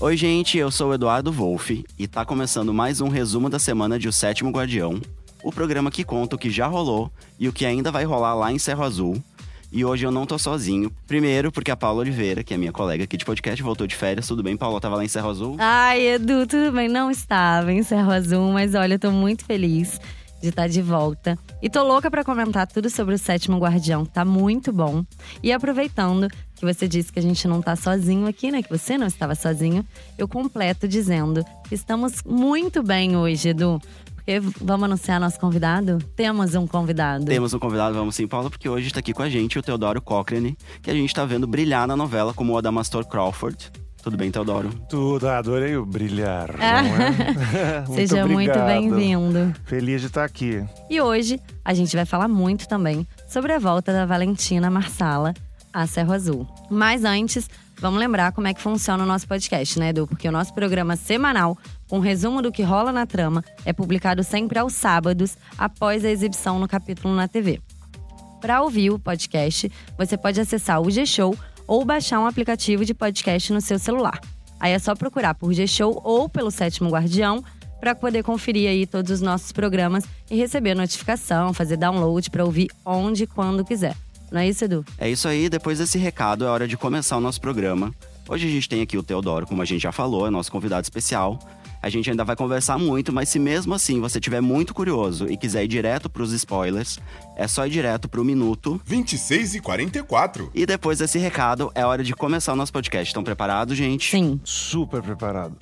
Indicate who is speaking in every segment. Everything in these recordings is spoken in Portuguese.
Speaker 1: Oi, gente, eu sou o Eduardo Wolff e tá começando mais um resumo da semana de O Sétimo Guardião, o programa que conta o que já rolou e o que ainda vai rolar lá em Cerro Azul. E hoje eu não tô sozinho. Primeiro, porque a Paula Oliveira, que é minha colega aqui de podcast, voltou de férias. Tudo bem, Paula? Tava lá em Cerro Azul?
Speaker 2: Ai, Edu, tudo bem? Não estava em Cerro Azul, mas olha, eu tô muito feliz de estar de volta. E tô louca para comentar tudo sobre o Sétimo Guardião, tá muito bom. E aproveitando que você disse que a gente não tá sozinho aqui, né? Que você não estava sozinho, eu completo dizendo que estamos muito bem hoje, Edu. Porque vamos anunciar nosso convidado? Temos um convidado.
Speaker 1: Temos um convidado, vamos sim, Paula, porque hoje está aqui com a gente o Teodoro Cochrane, que a gente tá vendo brilhar na novela como o Adamastor Crawford. Tudo bem, Teodoro?
Speaker 3: Tudo, adorei o brilhar. Não é? muito
Speaker 2: Seja muito bem-vindo.
Speaker 3: Feliz de estar aqui.
Speaker 2: E hoje a gente vai falar muito também sobre a volta da Valentina Marsala a Cerro Azul. Mas antes, vamos lembrar como é que funciona o nosso podcast, né, Edu? Porque o nosso programa semanal, com resumo do que rola na trama, é publicado sempre aos sábados, após a exibição no capítulo na TV. Para ouvir o podcast, você pode acessar o G-Show ou baixar um aplicativo de podcast no seu celular. Aí é só procurar por G-Show ou pelo Sétimo Guardião para poder conferir aí todos os nossos programas e receber notificação, fazer download para ouvir onde e quando quiser. Não é isso, Edu?
Speaker 1: É isso aí, depois desse recado é hora de começar o nosso programa. Hoje a gente tem aqui o Teodoro, como a gente já falou, é nosso convidado especial. A gente ainda vai conversar muito, mas se mesmo assim você estiver muito curioso e quiser ir direto para os spoilers, é só ir direto para o minuto.
Speaker 4: 26 e 44.
Speaker 1: E depois desse recado, é hora de começar o nosso podcast. Estão preparados, gente?
Speaker 2: Sim.
Speaker 3: Super preparado.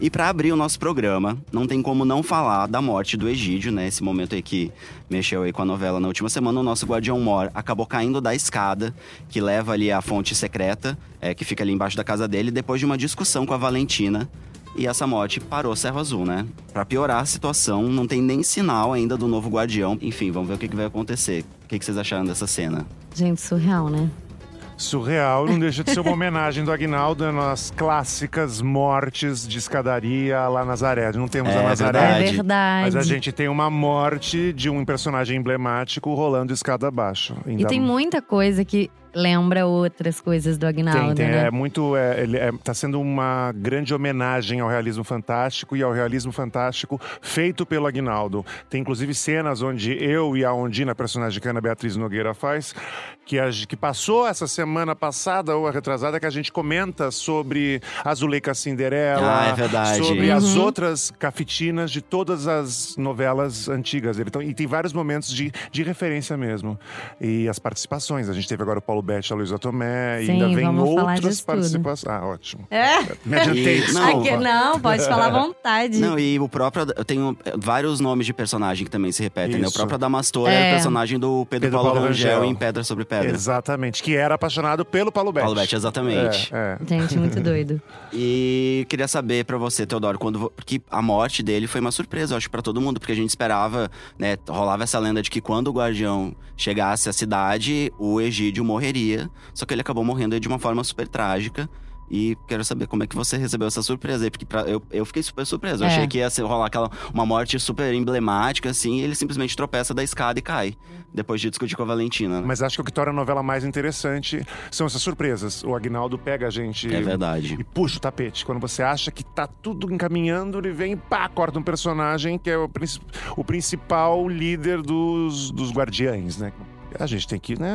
Speaker 1: E para abrir o nosso programa, não tem como não falar da morte do Egídio, né? Esse momento aí que mexeu aí com a novela na última semana, o nosso Guardião Mor acabou caindo da escada que leva ali à fonte secreta, é, que fica ali embaixo da casa dele, depois de uma discussão com a Valentina. E essa morte parou Cerro Azul, né? Pra piorar a situação, não tem nem sinal ainda do novo Guardião. Enfim, vamos ver o que, que vai acontecer. O que, que vocês acharam dessa cena?
Speaker 2: Gente, surreal, né?
Speaker 3: Surreal, não deixa de ser uma homenagem do Aguinaldo nas clássicas mortes de escadaria lá Nazaré. Não temos
Speaker 1: É
Speaker 3: a Nazaré.
Speaker 2: É
Speaker 1: Verdade.
Speaker 3: Mas a gente tem uma morte de um personagem emblemático rolando escada abaixo.
Speaker 2: E
Speaker 3: Ainda
Speaker 2: tem muita coisa que lembra outras coisas do Agnaldo,
Speaker 3: Tem, tem,
Speaker 2: né?
Speaker 3: é muito. É, ele é, tá sendo uma grande homenagem ao realismo fantástico e ao realismo fantástico feito pelo Aguinaldo. Tem inclusive cenas onde eu e a Ondina, a personagem que a Ana Beatriz Nogueira faz, que, a, que passou essa semana passada ou a retrasada, que a gente comenta sobre a Zuleika Cinderela,
Speaker 1: Ah, é verdade.
Speaker 3: sobre
Speaker 2: Uhum.
Speaker 3: as outras cafetinas de todas as novelas antigas. Ele, então, e tem vários momentos de, de referência mesmo. E as participações. A gente teve agora o Paulo Betti, a Luísa Tomé, e
Speaker 2: Sim,
Speaker 3: ainda vem outras participações. Ah, ótimo.
Speaker 2: É?
Speaker 3: Me adiantei,
Speaker 1: E-
Speaker 3: desculpa.
Speaker 2: Aqui, não, pode falar à vontade.
Speaker 1: Não, e o próprio. Eu tenho vários nomes de personagem que também se repetem, né? O próprio Adamastor é,
Speaker 2: É.
Speaker 1: o personagem do Pedro,
Speaker 3: Pedro
Speaker 1: Paulo,
Speaker 3: Paulo
Speaker 1: Rangel,
Speaker 3: Rangel.
Speaker 1: em Pedra sobre Pedra.
Speaker 3: Exatamente, que era apaixonado pelo Paulo Betti.
Speaker 1: Paulo Betti, exatamente.
Speaker 3: É, é.
Speaker 2: Gente, muito doido.
Speaker 1: E queria saber pra você, Teodoro, quando porque a morte dele foi uma surpresa, eu acho, pra todo mundo, porque a gente esperava, né, rolava essa lenda de que quando o Guardião chegasse à cidade, o Egídio morreria, só que ele acabou morrendo de uma forma super trágica. E quero saber como é que você recebeu essa surpresa aí, porque pra- eu, eu fiquei super surpreso. Eu
Speaker 2: É.
Speaker 1: achei que ia ser, rolar aquela, uma morte super emblemática, assim, e ele simplesmente tropeça da escada e cai. Depois de discutir com a Valentina. né?
Speaker 3: Mas acho que o que torna a novela mais interessante são essas surpresas. O Agnaldo pega a gente
Speaker 1: É verdade.
Speaker 3: e puxa o tapete. Quando você acha que tá tudo encaminhando, ele vem e pá, corta um personagem que é o, o principal líder dos, dos guardiães, né? A gente tem que né,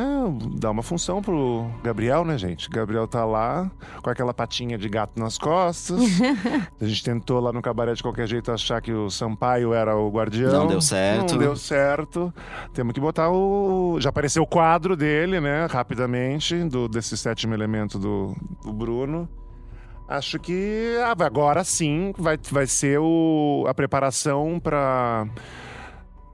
Speaker 3: dar uma função pro Gabriel, né, gente? Gabriel tá lá com aquela patinha de gato nas costas. a gente tentou lá no cabaré de qualquer jeito achar que o Sampaio era o guardião.
Speaker 1: Não deu certo.
Speaker 3: Não deu certo. Temos que botar o. Já apareceu o quadro dele, né? Rapidamente, do, desse sétimo elemento do, do Bruno. Acho que ah, agora sim vai, vai ser o, a preparação para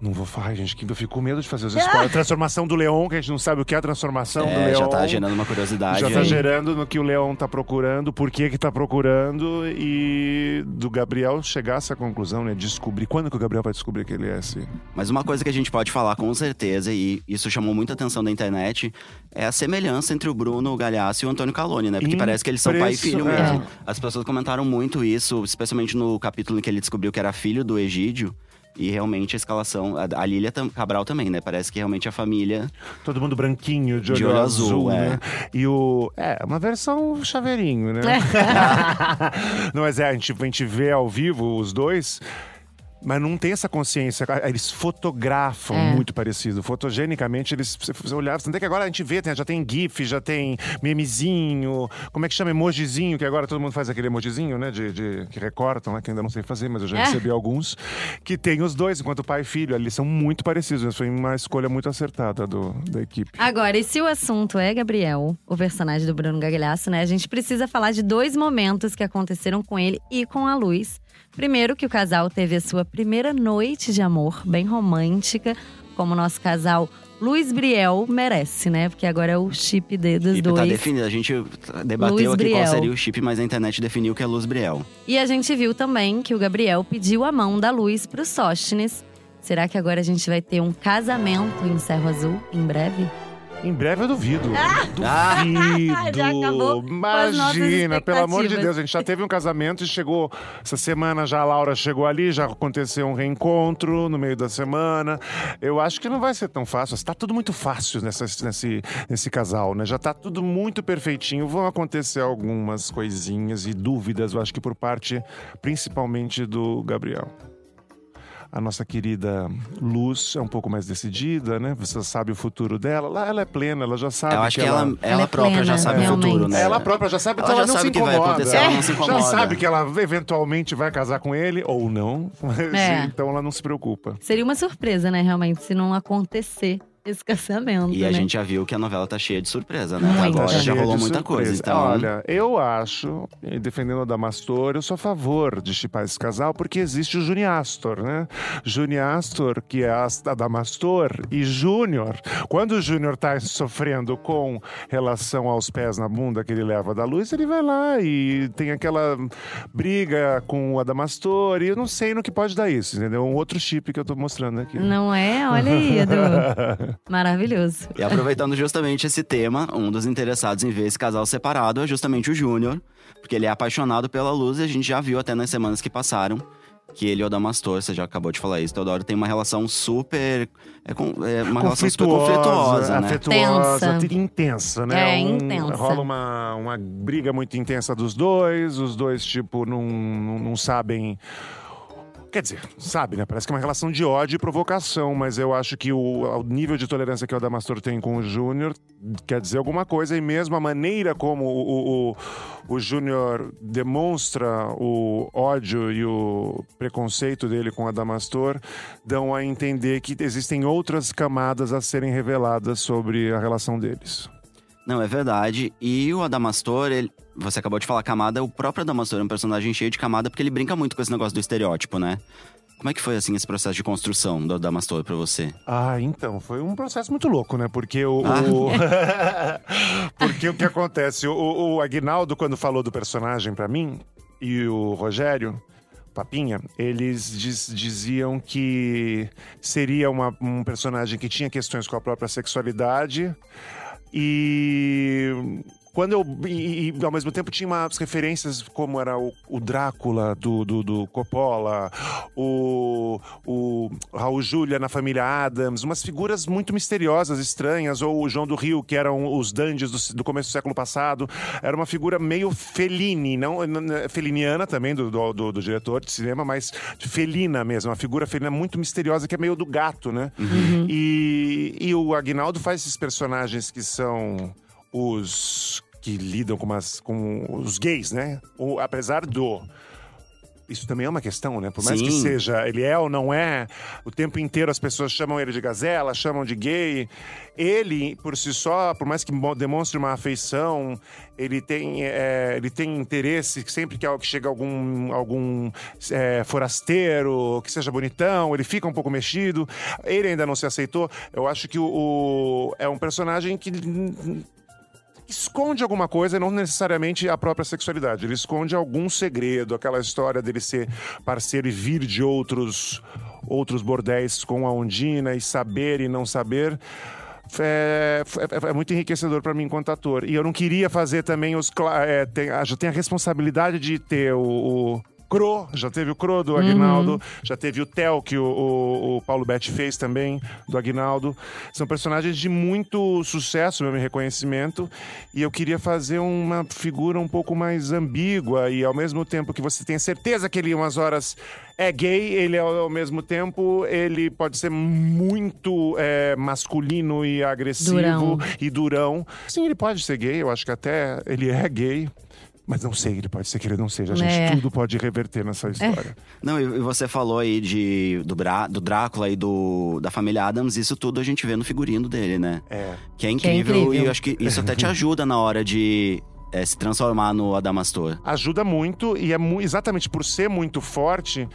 Speaker 3: Não vou falar, gente, que eu fico com medo de fazer os spoilers. Transformação do Leão, que a gente não sabe o que é a transformação do
Speaker 1: É,
Speaker 3: Leão.
Speaker 1: já tá gerando uma curiosidade.
Speaker 3: Já tá
Speaker 1: aí.
Speaker 3: gerando no que o Leão tá procurando, por que que tá procurando e do Gabriel chegar a essa conclusão, né? Descobrir. Quando que o Gabriel vai descobrir que ele é esse?
Speaker 1: Mas uma coisa que a gente pode falar com certeza, e isso chamou muita atenção da internet, é a semelhança entre o Bruno Galhaço e o Antônio Calone, né? Porque parece que eles são pai e filho mesmo. As pessoas comentaram muito isso, especialmente no capítulo em que ele descobriu que era filho do Egídio. E realmente a escalação, a, a Lília tam- Cabral também, né? Parece que realmente a família.
Speaker 3: Todo mundo branquinho, de olho,
Speaker 1: De olho
Speaker 3: azul,
Speaker 1: azul,
Speaker 3: né? E o. É, uma versão chaveirinho, né? não, mas é, a gente, a gente vê ao vivo os dois. Mas não tem essa consciência. Eles fotografam
Speaker 2: É.
Speaker 3: muito parecido. Fotogenicamente, eles se você olhar. Tanto é que agora a gente vê, tem- já tem GIF, já tem memezinho. Como é que chama? Emojizinho, que agora todo mundo faz aquele emojizinho, né? De, de- que recortam, né? Que ainda não sei fazer, mas eu já
Speaker 2: É.
Speaker 3: recebi alguns. Que tem os dois, enquanto pai e filho. Eles são muito parecidos. Foi uma escolha muito acertada do, da equipe.
Speaker 2: Agora, e se o assunto é Gabriel, o personagem do Bruno Gagliasso, né? A gente precisa falar de dois momentos que aconteceram com ele e com a Luz. Primeiro, que o casal teve a sua primeira noite de amor, bem romântica, como o nosso casal Luiz Briel merece, né? Porque agora é o chip de, dos
Speaker 1: E tá
Speaker 2: dois.
Speaker 1: definido. A gente debateu
Speaker 2: Luiz
Speaker 1: aqui
Speaker 2: Briel.
Speaker 1: qual seria o chip, mas a internet definiu que é Luz Briel.
Speaker 2: E a gente viu também que o Gabriel pediu a mão da Luz pro Sóstenes. Será que agora a gente vai ter um casamento em Cerro Azul em breve?
Speaker 3: Em breve eu duvido.
Speaker 1: Ah!
Speaker 3: Duvido.
Speaker 2: Já acabou com as nossas
Speaker 3: Imagina, pelo amor de. Deus. A gente já teve um casamento e chegou. Essa semana já a Laura chegou ali, já aconteceu um reencontro no meio da semana. Eu acho que não vai ser tão fácil. Está tudo muito fácil nessa, nesse, nesse casal, né? Já está tudo muito perfeitinho. Vão acontecer algumas coisinhas e dúvidas, eu acho que por parte principalmente do Gabriel. A nossa querida Luz é um pouco mais decidida, né? Você sabe o futuro dela. Lá ela é plena, ela já sabe
Speaker 1: Eu acho que ela, ela,
Speaker 2: Ela é
Speaker 1: própria
Speaker 2: plena,
Speaker 1: já sabe o
Speaker 2: realmente.
Speaker 1: futuro, né?
Speaker 3: Ela própria já sabe,
Speaker 1: Ela
Speaker 3: então ela
Speaker 1: já
Speaker 3: não
Speaker 1: sabe
Speaker 3: se
Speaker 1: o que vai
Speaker 3: incomoda.
Speaker 1: acontecer, ela não se
Speaker 3: Já
Speaker 1: incomoda.
Speaker 3: sabe que ela eventualmente vai casar com ele ou não. Mas,
Speaker 2: É.
Speaker 3: Então ela não se preocupa.
Speaker 2: Seria uma surpresa, né, realmente, se não acontecer esse casamento.
Speaker 1: E a
Speaker 2: né?
Speaker 1: gente já viu que a novela tá cheia de surpresa, né?
Speaker 2: Muita.
Speaker 1: agora já rolou muita
Speaker 3: surpresa.
Speaker 1: coisa. Então,
Speaker 3: Olha, eu acho, defendendo a Damastor, eu sou a favor de chipar esse casal, porque existe o Juniastor, né? Juniastor, que é a a Damastor, e Júnior. Quando o Júnior tá sofrendo com relação aos pés na bunda que ele leva da luz, ele vai lá e tem aquela briga com o Adamastor, e eu não sei no que pode dar isso, entendeu? Um outro chip que eu tô mostrando aqui.
Speaker 2: Não é? Olha aí, Edu. Maravilhoso.
Speaker 1: E aproveitando justamente esse tema, um dos interessados em ver esse casal separado é justamente o Júnior, porque ele é apaixonado pela luz e a gente já viu até nas semanas que passaram que ele e o Damastor, você já acabou de falar isso, Teodoro, tem uma relação super. É, com- é uma relação super conflituosa, né?
Speaker 3: afetuosa,
Speaker 2: Tensa.
Speaker 3: intensa, né?
Speaker 2: É,
Speaker 3: Um-
Speaker 2: intensa.
Speaker 3: Rola uma, uma briga muito intensa dos dois, os dois, tipo, não, não, não sabem. Quer dizer, sabe, né? Parece que é uma relação de ódio e provocação, mas eu acho que o, o nível de tolerância que o Adamastor tem com o Júnior quer dizer alguma coisa, e mesmo a maneira como o, o, o Júnior demonstra o ódio e o preconceito dele com o Adamastor dão a entender que existem outras camadas a serem reveladas sobre a relação deles.
Speaker 1: Não, é verdade. E o Adamastor, ele, você acabou de falar camada, o próprio Adamastor é um personagem cheio de camada porque ele brinca muito com esse negócio do estereótipo, né? Como é que foi, assim, esse processo de construção do Adamastor pra você?
Speaker 3: Ah, então, foi um processo muito louco, né? Porque o.
Speaker 1: Ah.
Speaker 3: o- Porque o que acontece? O, o Aguinaldo, quando falou do personagem pra mim, e o Rogério. Papinha, eles diz- diziam que seria uma- um personagem que tinha questões com a própria sexualidade e quando eu e, e, ao mesmo tempo tinha umas referências como era o, o Drácula do, do, do Coppola, o, o Raul Júlia na família Adams, umas figuras muito misteriosas, estranhas, ou o João do Rio, que eram os dandies do, do começo do século passado, era uma figura meio Fellini, não feliniana também do, do, do- do diretor de cinema, mas felina mesmo, uma figura felina muito misteriosa que é meio do gato, né? E, e o Agnaldo faz esses personagens que são os que lidam com, umas, com os gays, né? O, apesar do. Isso também é uma questão, né? Por mais que
Speaker 1: Sim.
Speaker 3: seja, ele é ou não é, o tempo inteiro as pessoas chamam ele de gazela, chamam de gay. Ele, por si só, por mais que mo- demonstre uma afeição, ele tem, é, ele tem interesse sempre que, que chega algum, algum é, forasteiro, que seja bonitão, ele fica um pouco mexido. Ele ainda não se aceitou. Eu acho que o, o- é um personagem que esconde alguma coisa, não necessariamente a própria sexualidade. Ele esconde algum segredo, aquela história dele ser parceiro e vir de outros outros bordéis com a Ondina e saber e não saber. É, é- é muito enriquecedor para mim enquanto ator. E eu não queria fazer também os. É, tem, a- já tem a responsabilidade de ter o, o- Cro, já teve o Cro
Speaker 2: Uhum.
Speaker 3: do Aguinaldo, já teve o Theo, que o, o- o Paulo Betti fez também, do Aguinaldo. São personagens de muito sucesso, meu reconhecimento. E eu queria fazer uma figura um pouco mais ambígua e ao mesmo tempo que você tem certeza que ele, umas horas, é gay, ele ao, ao mesmo tempo, ele pode ser muito é, masculino e agressivo
Speaker 2: Durão.
Speaker 3: e durão. Sim, ele pode ser gay, eu acho que até ele é gay. Mas não sei, ele pode ser que ele não seja. A gente
Speaker 2: É.
Speaker 3: tudo pode reverter nessa história.
Speaker 1: Não, e você falou aí de, do, Brá, do Drácula e do, da família Adams, isso tudo a gente vê no figurino dele, né?
Speaker 3: É.
Speaker 1: Que é
Speaker 2: Que é
Speaker 1: incrível,
Speaker 2: incrível.
Speaker 1: e eu acho que isso até te ajuda na hora de é, se transformar no Adamastor.
Speaker 3: Ajuda muito e é mu- exatamente por ser muito forte,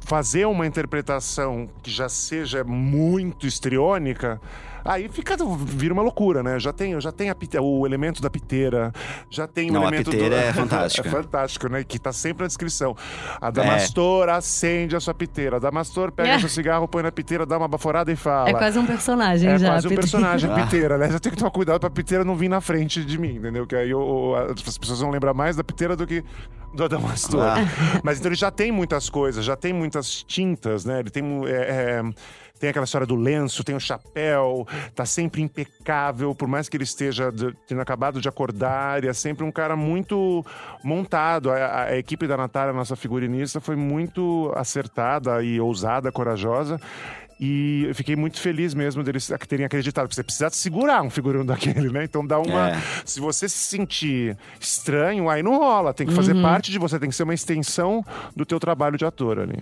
Speaker 3: fazer uma interpretação que já seja muito histriônica, aí fica vira uma loucura, né? Já tem, já tem a pite- o elemento da piteira, já tem o
Speaker 1: Não, a
Speaker 3: elemento
Speaker 1: piteira
Speaker 3: do...
Speaker 1: é fantástica.
Speaker 3: é fantástico, né? Que tá sempre na descrição. A Damastor acende a sua piteira. A Damastor pega
Speaker 2: É.
Speaker 3: seu cigarro, põe na piteira, dá uma baforada e fala.
Speaker 2: É quase um personagem
Speaker 3: É
Speaker 2: já.
Speaker 3: quase um personagem,
Speaker 1: Ah.
Speaker 3: piteira, né? Eu tenho que tomar cuidado pra piteira não vir na frente de mim, entendeu? Que aí eu- as pessoas vão lembrar mais da piteira do que do Adamastor.
Speaker 1: Ah.
Speaker 3: Mas então ele já tem muitas coisas, já tem muitas tintas, né? Ele tem. é, é, tem aquela história do lenço, tem o chapéu, tá sempre impecável, por mais que ele esteja de- tendo acabado de acordar, ele é sempre um cara muito montado. A, a- a equipe da Natália, nossa figurinista, foi muito acertada e ousada, corajosa. E eu fiquei muito feliz mesmo deles terem acreditado, porque você precisa segurar um figurino daquele, né? Então dá uma.
Speaker 1: É.
Speaker 3: Se você se sentir estranho, aí não rola. Tem que fazer parte de você, tem que ser uma extensão do teu trabalho de ator ali.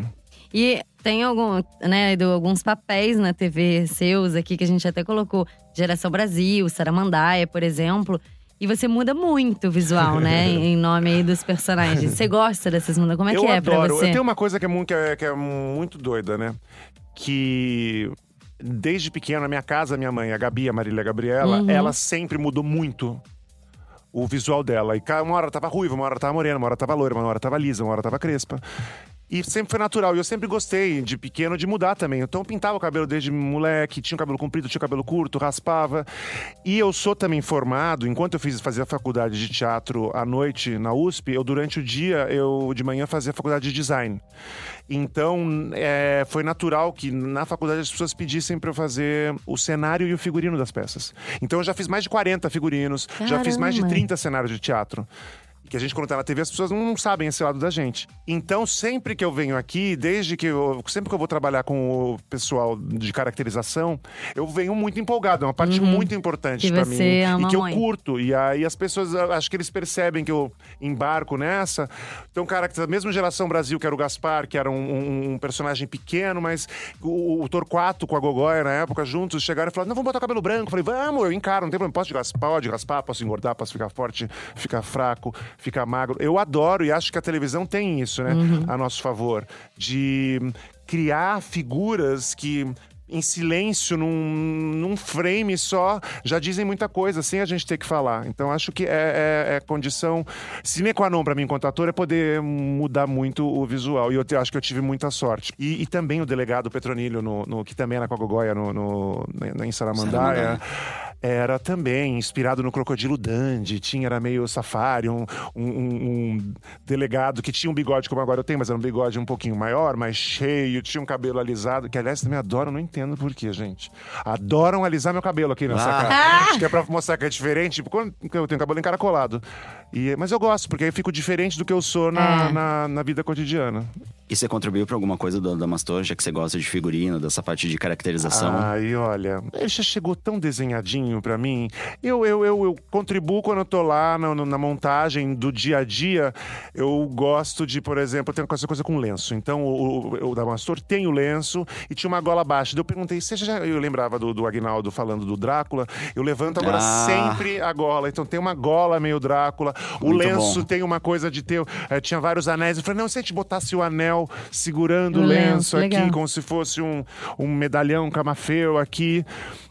Speaker 2: E tem algum, né, do- alguns papéis na TV seus aqui que a gente até colocou. Geração Brasil, Saramandaia, por exemplo. E você muda muito o visual, né? em nome aí dos personagens. Você gosta dessas mudanças? Como é
Speaker 3: eu
Speaker 2: que é
Speaker 3: adoro.
Speaker 2: pra você?
Speaker 3: Eu tenho uma coisa que é, muito, que, é, que é muito doida, né? Que desde pequena, na minha casa, minha mãe, a Gabi, a Marília Gabriela,
Speaker 2: Uhum.
Speaker 3: ela sempre mudou muito o visual dela. E uma hora tava ruiva, uma hora tava morena, uma hora tava loira, uma hora tava lisa, uma hora tava crespa. E sempre foi natural. E eu sempre gostei, de pequeno, de mudar também. Então eu pintava o cabelo desde moleque, tinha o cabelo comprido, tinha o cabelo curto, raspava. E eu sou também formado, enquanto eu fiz, fazia faculdade de teatro à noite na USP, eu durante o dia, eu de manhã fazia faculdade de design. Então, é, foi natural que na faculdade as pessoas pedissem para eu fazer o cenário e o figurino das peças. Então, eu já fiz mais de 40 figurinos, já fiz mais de
Speaker 2: Caramba.
Speaker 3: 30 cenários de teatro. Que a gente, quando tá na TV, as pessoas não sabem esse lado da gente. Então, sempre que eu venho aqui, desde que eu. Sempre que eu vou trabalhar com o pessoal de caracterização, eu venho muito empolgado. É uma parte muito importante para mim.
Speaker 2: ama
Speaker 3: e que eu
Speaker 2: muito.
Speaker 3: curto. E aí as pessoas, eu acho que eles percebem que eu embarco nessa. Então, cara, da mesma geração Brasil, que era o Gaspar, que era um, um- um personagem pequeno, mas o, o Torquato com a Gogóia na época, juntos, chegaram e falaram: não, vamos botar o cabelo branco. Eu falei, vamos, eu encaro, não tem problema. Posso raspar, pode raspar, posso engordar, posso ficar forte, ficar fraco, ficar magro. Eu adoro e acho que a televisão tem isso, né? A nosso favor. De criar figuras que em silêncio, num, num frame só, já dizem muita coisa, sem a gente ter que falar. Então, acho que é, é, é condição sine qua non pra mim, enquanto ator, é poder mudar muito o visual. E eu te- acho que eu tive muita sorte. E, e também o delegado Petronilho, no, no- que também era com a Gogoia no, no, na- em Saramandaia, era também inspirado no Crocodilo Dandy. Tinha, era meio safari, um, um- um- delegado que tinha um bigode como agora eu tenho, mas era um bigode um pouquinho maior, mais cheio, tinha um cabelo alisado, que aliás também adoram, não entendo por quê, gente. Adoram alisar meu cabelo aqui nessa
Speaker 1: Ah.
Speaker 3: cara. Acho que é pra mostrar que é diferente, tipo, quando eu tenho cabelo encaracolado. E, mas eu gosto, porque aí eu fico diferente do que eu sou na,
Speaker 2: É.
Speaker 3: na, na vida cotidiana.
Speaker 1: E você contribuiu pra alguma coisa do Adamastor, já que você gosta de figurino, dessa parte de caracterização?
Speaker 3: Ai, olha, ele já chegou tão desenhadinho pra mim. Eu, eu, eu, eu contribuo quando eu tô lá na, na montagem do dia a dia. Eu gosto de, por exemplo, tem essa coisa com lenço. Então, o, o, o Damastor tem o lenço e tinha uma gola baixa. Daí eu perguntei, você já. Eu lembrava do, do Agnaldo falando do Drácula. Eu levanto agora
Speaker 1: Ah.
Speaker 3: sempre a gola. Então tem uma gola meio Drácula. O
Speaker 1: Muito
Speaker 3: lenço
Speaker 1: bom.
Speaker 3: tem uma coisa de ter. eh, tinha vários anéis. Eu falei, não, se a gente botasse o anel segurando o lenço,
Speaker 2: lenço,
Speaker 3: aqui,
Speaker 2: legal.
Speaker 3: como se fosse um, um medalhão camafeu aqui.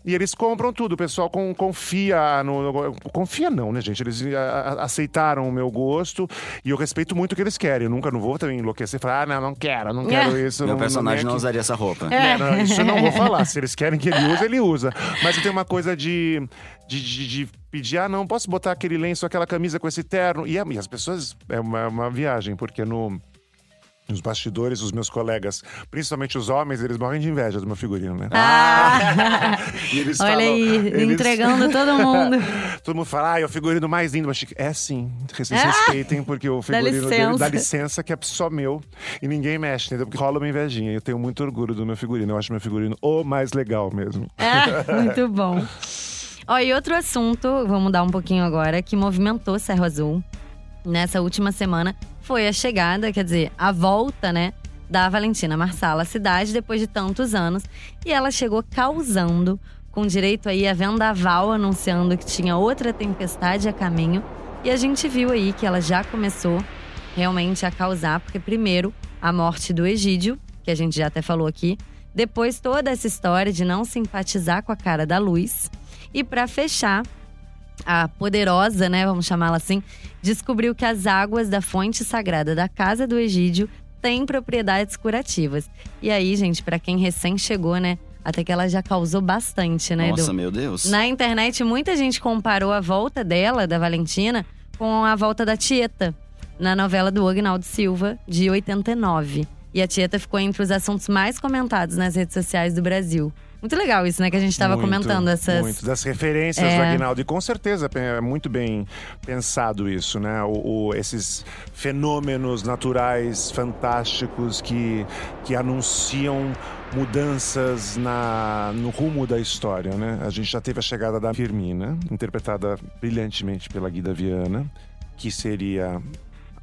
Speaker 3: E eles compram tudo, o pessoal com- confia no, no- Confia não, né, gente? Eles a- a- aceitaram o meu gosto e eu respeito muito o que eles querem. Eu nunca não vou também enlouquecer e falar, ah, não, não quero, não quero isso.
Speaker 1: Meu
Speaker 3: não,
Speaker 1: personagem
Speaker 3: não,
Speaker 1: não
Speaker 3: vem aqui."
Speaker 1: usaria essa roupa.
Speaker 2: É.
Speaker 3: Não, isso eu não vou falar. Se eles querem que ele use, ele usa. Mas eu tenho uma coisa de, de, de- de pedir, ah, não, posso botar aquele lenço, aquela camisa com esse terno. E, é- e as pessoas, é uma, uma viagem, porque no. Nos bastidores, os meus colegas, principalmente os homens, eles morrem de inveja do meu figurino, né?
Speaker 2: Ah,
Speaker 3: eles
Speaker 2: olha
Speaker 3: falam-
Speaker 2: aí,
Speaker 3: eles-
Speaker 2: entregando todo mundo.
Speaker 3: Todo mundo fala, ah, é o figurino mais lindo. Mas é sim, vocês respeitem, porque o figurino dele
Speaker 2: licença.
Speaker 3: dá licença que é só meu e ninguém mexe, entendeu? Porque rola uma invejinha. Eu tenho muito orgulho do meu figurino. Eu acho meu figurino o mais legal mesmo.
Speaker 2: É, muito bom. Ó, e outro assunto, vou mudar um pouquinho agora, que movimentou Cerro Azul nessa última semana foi a chegada, quer dizer, a volta, né, da Valentina Marsala à cidade depois de tantos anos. E ela chegou causando, com direito aí a vendaval anunciando que tinha outra tempestade a caminho. E a gente viu aí que ela já começou realmente a causar, porque primeiro a morte do Egídio, que a gente já até falou aqui, depois toda essa história de não simpatizar com a cara da luz. E para fechar, a poderosa, né, vamos chamá-la assim, descobriu que as águas da fonte sagrada da casa do Egídio têm propriedades curativas. E aí, gente, para quem recém chegou, né, até que ela já causou bastante, né,
Speaker 1: Nossa,
Speaker 2: Edu?
Speaker 1: meu Deus.
Speaker 2: Na internet, muita gente comparou a volta dela, da Valentina, com a volta da Tieta, na novela do Agnaldo Silva, de 89. E a Tieta ficou entre os assuntos mais comentados nas redes sociais do Brasil. Muito legal isso, né? Que a gente tava
Speaker 3: Muito,
Speaker 2: comentando essas.
Speaker 3: Muito das referências
Speaker 2: É.
Speaker 3: do Aguinaldo. E com certeza é muito bem pensado isso, né? O, o- esses fenômenos naturais fantásticos que, que anunciam mudanças na, no rumo da história, né? A gente já teve a chegada da Firmina, interpretada brilhantemente pela Guida Viana, que seria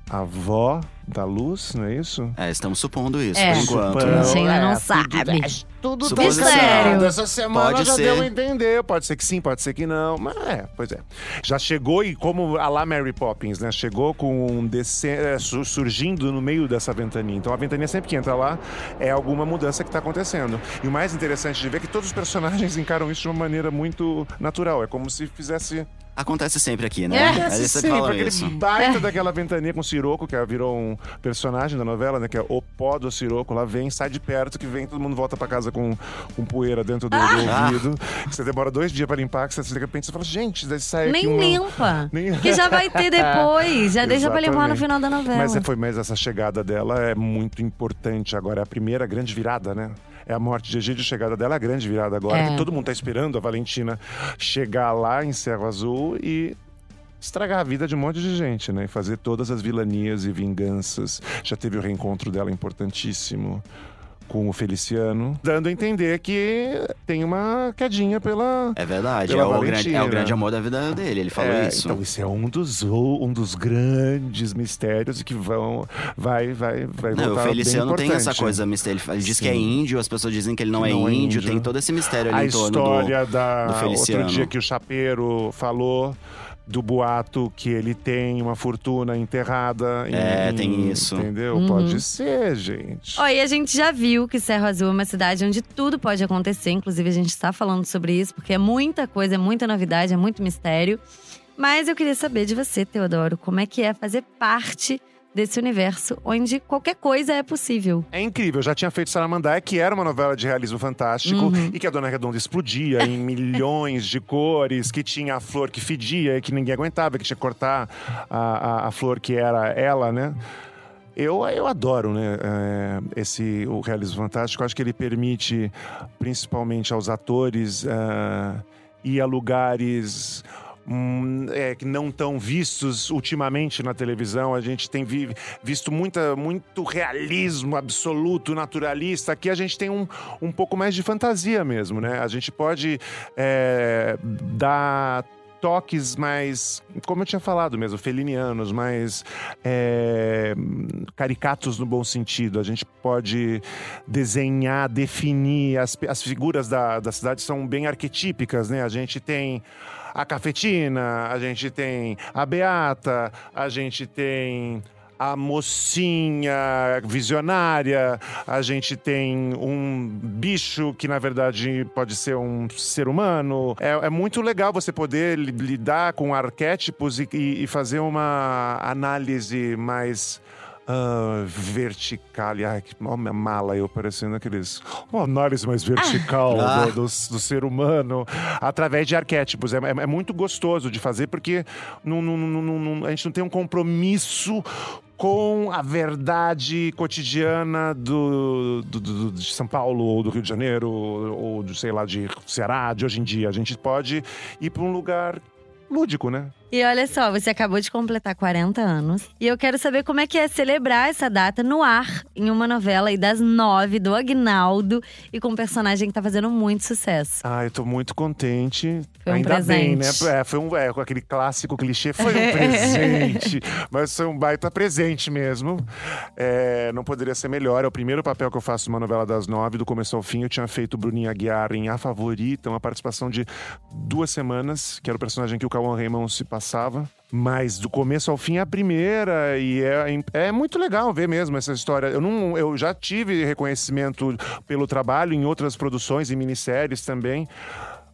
Speaker 3: a avó da luz, não é isso?
Speaker 1: É, estamos supondo isso,
Speaker 2: É.
Speaker 1: por enquanto.
Speaker 2: A
Speaker 1: né?
Speaker 2: gente ainda não
Speaker 3: É,
Speaker 2: sabe.
Speaker 3: Tudo
Speaker 1: tá
Speaker 2: Mistério.
Speaker 3: Essa semana
Speaker 1: Pode
Speaker 3: já
Speaker 1: ser.
Speaker 3: deu a entender. Pode ser que sim, pode ser que não. Mas é, pois é. Já chegou e como a lá Mary Poppins, né? Chegou com um desce... é, su- surgindo no meio dessa ventania. Então a ventania sempre que entra lá é alguma mudança que está acontecendo. E o mais interessante de ver é que todos os personagens encaram isso de uma maneira muito natural. É como se fizesse
Speaker 1: Acontece sempre aqui, né?
Speaker 2: É.
Speaker 3: Acontece sempre, aquele
Speaker 1: isso.
Speaker 3: baita daquela ventania com o Siroco, que virou um personagem da novela, né? Que é o pó do Siroco. Lá vem, sai de perto, que vem, todo mundo volta pra casa com, com poeira dentro do, do
Speaker 1: Ah.
Speaker 3: ouvido. Você demora dois dias pra limpar, que você de repente você fala, gente, daí sai
Speaker 2: Nem limpa.
Speaker 3: Nem-
Speaker 2: Que já vai ter depois. Já deixa pra limpar no final da novela.
Speaker 3: Mas, é- foi, mas essa chegada dela é muito importante agora. É a primeira grande virada, né? É a morte de Egídio, a chegada dela é a grande virada agora.
Speaker 2: É.
Speaker 3: Que todo mundo tá esperando a Valentina chegar lá em Cerro Azul e estragar a vida de um monte de gente, né? E fazer todas as vilanias e vinganças. Já teve o reencontro dela importantíssimo com o Feliciano, dando a entender que tem uma quedinha pela
Speaker 1: É verdade,
Speaker 3: Pela
Speaker 1: é o, grande, é o grande amor da vida dele. Ele falou
Speaker 3: é,
Speaker 1: isso.
Speaker 3: Então, isso é um dos, um dos grandes mistérios que vão. Vai, vai, vai
Speaker 1: Não, o
Speaker 3: voltar
Speaker 1: Feliciano
Speaker 3: bem
Speaker 1: tem essa coisa mistério. Ele diz
Speaker 3: Sim.
Speaker 1: que é índio, as pessoas dizem que ele não,
Speaker 3: Que
Speaker 1: é,
Speaker 3: não é
Speaker 1: índio,
Speaker 3: índio.
Speaker 1: tem todo esse mistério
Speaker 3: A
Speaker 1: ali em torno
Speaker 3: história
Speaker 1: do.
Speaker 3: da.
Speaker 1: do Feliciano.
Speaker 3: Outro dia que o Chapeiro falou do boato que ele tem uma fortuna enterrada. em-
Speaker 1: É, tem isso.
Speaker 3: Entendeu?
Speaker 2: Uhum.
Speaker 3: Pode ser, gente.
Speaker 2: Ó, e a gente já viu que Cerro Azul é uma cidade onde tudo pode acontecer. Inclusive, a gente está falando sobre isso, porque é muita coisa, é muita novidade, é muito mistério. Mas eu queria saber de você, Teodoro, como é que é fazer parte desse universo onde qualquer coisa é possível.
Speaker 3: É incrível, eu já tinha feito Saramandai, que era uma novela de realismo fantástico,
Speaker 2: Uhum.
Speaker 3: e que a Dona Redonda explodia em milhões de cores, que tinha a flor que fedia e que ninguém aguentava, que tinha que cortar a, a, a flor que era ela, né? Eu, eu adoro né, é, esse, o realismo fantástico. Acho que ele permite, principalmente aos atores, é, ir a lugares hum, é, não tão vistos ultimamente na televisão. A gente tem vi- visto muita, muito realismo absoluto, naturalista. Aqui a gente tem um, um pouco mais de fantasia mesmo, né? A gente pode é, dar toques mais, como eu tinha falado mesmo, felinianos, mais é, caricatos no bom sentido. A gente pode desenhar, definir. As, as figuras da, da cidade são bem arquetípicas, né? A gente tem a Cafetina, a gente tem a Beata, a gente tem a mocinha visionária, a gente tem um bicho que na verdade pode ser um ser humano. É, é muito legal você poder li- lidar com arquétipos e- e fazer uma análise mais. Ah, vertical, ai, que mala eu parecendo aqueles. Uma análise mais vertical
Speaker 1: Ah.
Speaker 3: do, do, do ser humano através de arquétipos. É, é- é muito gostoso de fazer porque não- não- não- a gente não tem um compromisso com a verdade cotidiana do, do- do- de São Paulo, ou do Rio de Janeiro, ou de, sei lá, de Ceará, de hoje em dia. A gente pode ir para um lugar lúdico, né?
Speaker 2: E olha só, você acabou de completar 40 anos. E eu quero saber como é que é celebrar essa data no ar, em uma novela aí das nove, do Agnaldo, e com um personagem que tá fazendo muito sucesso.
Speaker 3: Ah, eu tô muito contente.
Speaker 2: Foi um
Speaker 3: Ainda bem, né?
Speaker 2: presente.
Speaker 3: É, foi um, é, com aquele clássico clichê, foi um presente. mas foi um baita presente mesmo. É, não poderia ser melhor. É o primeiro papel que eu faço numa novela das nove, do começo ao fim. Eu tinha feito o Bruninho Aguiar em A Favorita, uma participação de duas semanas, que era o personagem que o Cauã Raymond se passava. Mas do começo ao fim a primeira e é, é muito legal ver mesmo essa história. Eu, não, eu já tive reconhecimento pelo trabalho em outras produções e minisséries também.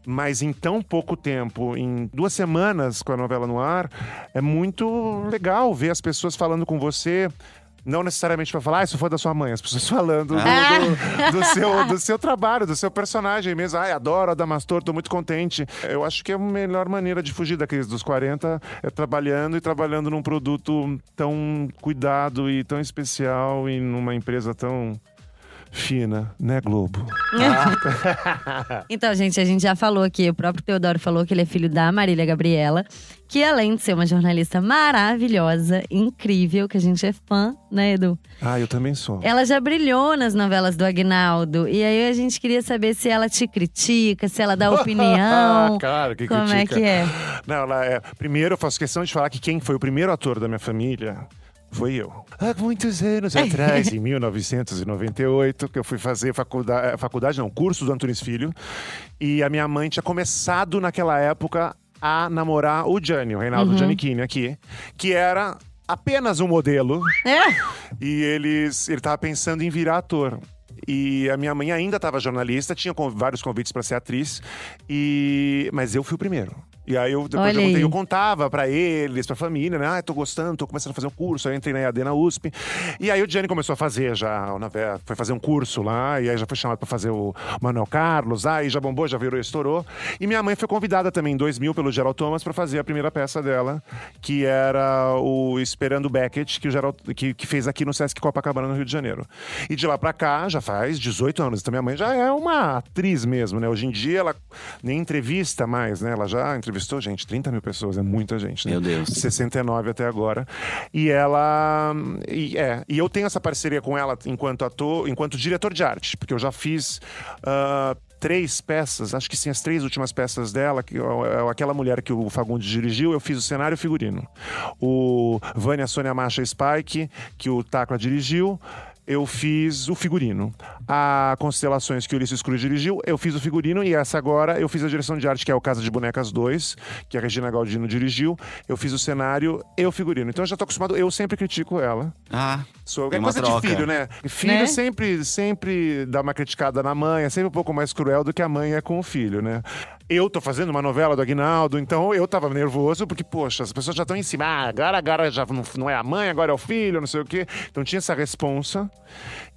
Speaker 3: Mas em tão pouco tempo, em duas semanas com a novela no ar, é muito legal ver as pessoas falando com você. Não necessariamente para falar, ah, isso foi da sua mãe, as pessoas falando do, do- do seu, do seu trabalho, do seu personagem mesmo. Ai, adoro Adamastor, tô muito contente. Eu acho que a melhor maneira de fugir da crise dos 40 é trabalhando e trabalhando num produto tão cuidado e tão especial e numa empresa tão fina, né, Globo?
Speaker 2: Então, gente, a gente já falou aqui, o próprio Teodoro falou que ele é filho da Marília Gabriela, que além de ser uma jornalista maravilhosa, incrível, que a gente é fã, né, Edu?
Speaker 3: Ah, eu também sou.
Speaker 2: Ela já brilhou nas novelas do Agnaldo. E aí a gente queria saber se ela te critica, se ela dá opinião.
Speaker 3: Claro que
Speaker 2: Como é
Speaker 3: critica.
Speaker 2: que é?
Speaker 3: Não, ela é. Primeiro, eu faço questão de falar que quem foi o primeiro ator da minha família foi eu. Há muitos anos atrás, em 1998, que eu fui fazer faculdade, faculdade não, curso do Antunes Filho. E a minha mãe tinha começado naquela época a namorar o Gianni, o Reinaldo Giannichini aqui, que era apenas um modelo.
Speaker 2: É?
Speaker 3: E eles, ele tava pensando em virar ator. E a minha mãe ainda estava jornalista, tinha vários convites para ser atriz, e mas eu fui o primeiro. E aí eu depois
Speaker 2: Olha aí.
Speaker 3: eu contava pra eles, pra família, né? Ah, tô gostando, tô começando a fazer um curso. Aí eu entrei na EAD na USP. E aí o Gianni começou a fazer já, foi fazer um curso lá, e aí já foi chamado pra fazer o Manuel Carlos, aí já bombou, já virou, estourou. E minha mãe foi convidada também em 2000 pelo Gerald Thomas pra fazer a primeira peça dela, que era o Esperando Beckett, que o Gerald, que, que fez aqui no Sesc Copacabana, no Rio de Janeiro. E de lá pra cá, já faz 18 anos. Então minha mãe já é uma atriz mesmo, né? Hoje em dia ela nem entrevista mais, né? Ela já entrevistou, gente, 30 mil pessoas, é muita gente, né?
Speaker 1: Meu Deus.
Speaker 3: 69 até agora. E ela. E, é, e eu tenho essa parceria com ela enquanto ator, enquanto diretor de arte, porque eu já fiz. ah, Três peças, acho que sim, as três últimas peças dela, que é aquela mulher que o Fagundes dirigiu, eu fiz o cenário e o figurino. O Vânia Sônia Macha Spike, que o Tacla dirigiu, eu fiz o figurino. A Constelações, que o Ulisses Cruz dirigiu, eu fiz o figurino. E essa agora, eu fiz a direção de arte, que é o Casa de Bonecas 2, que a Regina Galdino dirigiu. Eu fiz o cenário e o figurino. Então eu já tô acostumado, eu sempre critico ela.
Speaker 1: Ah,
Speaker 3: Sou, é
Speaker 1: uma
Speaker 3: coisa
Speaker 1: troca.
Speaker 3: de filho, né? Filho
Speaker 2: Né?
Speaker 3: sempre, sempre dá uma criticada na mãe, é sempre um pouco mais cruel do que a mãe é com o filho, né? Eu tô fazendo uma novela do Aguinaldo, então eu tava nervoso, porque, poxa, as pessoas já estão em cima. Ah, agora, agora já não, não é a mãe, agora é o filho, não sei o quê. Então tinha essa responsa.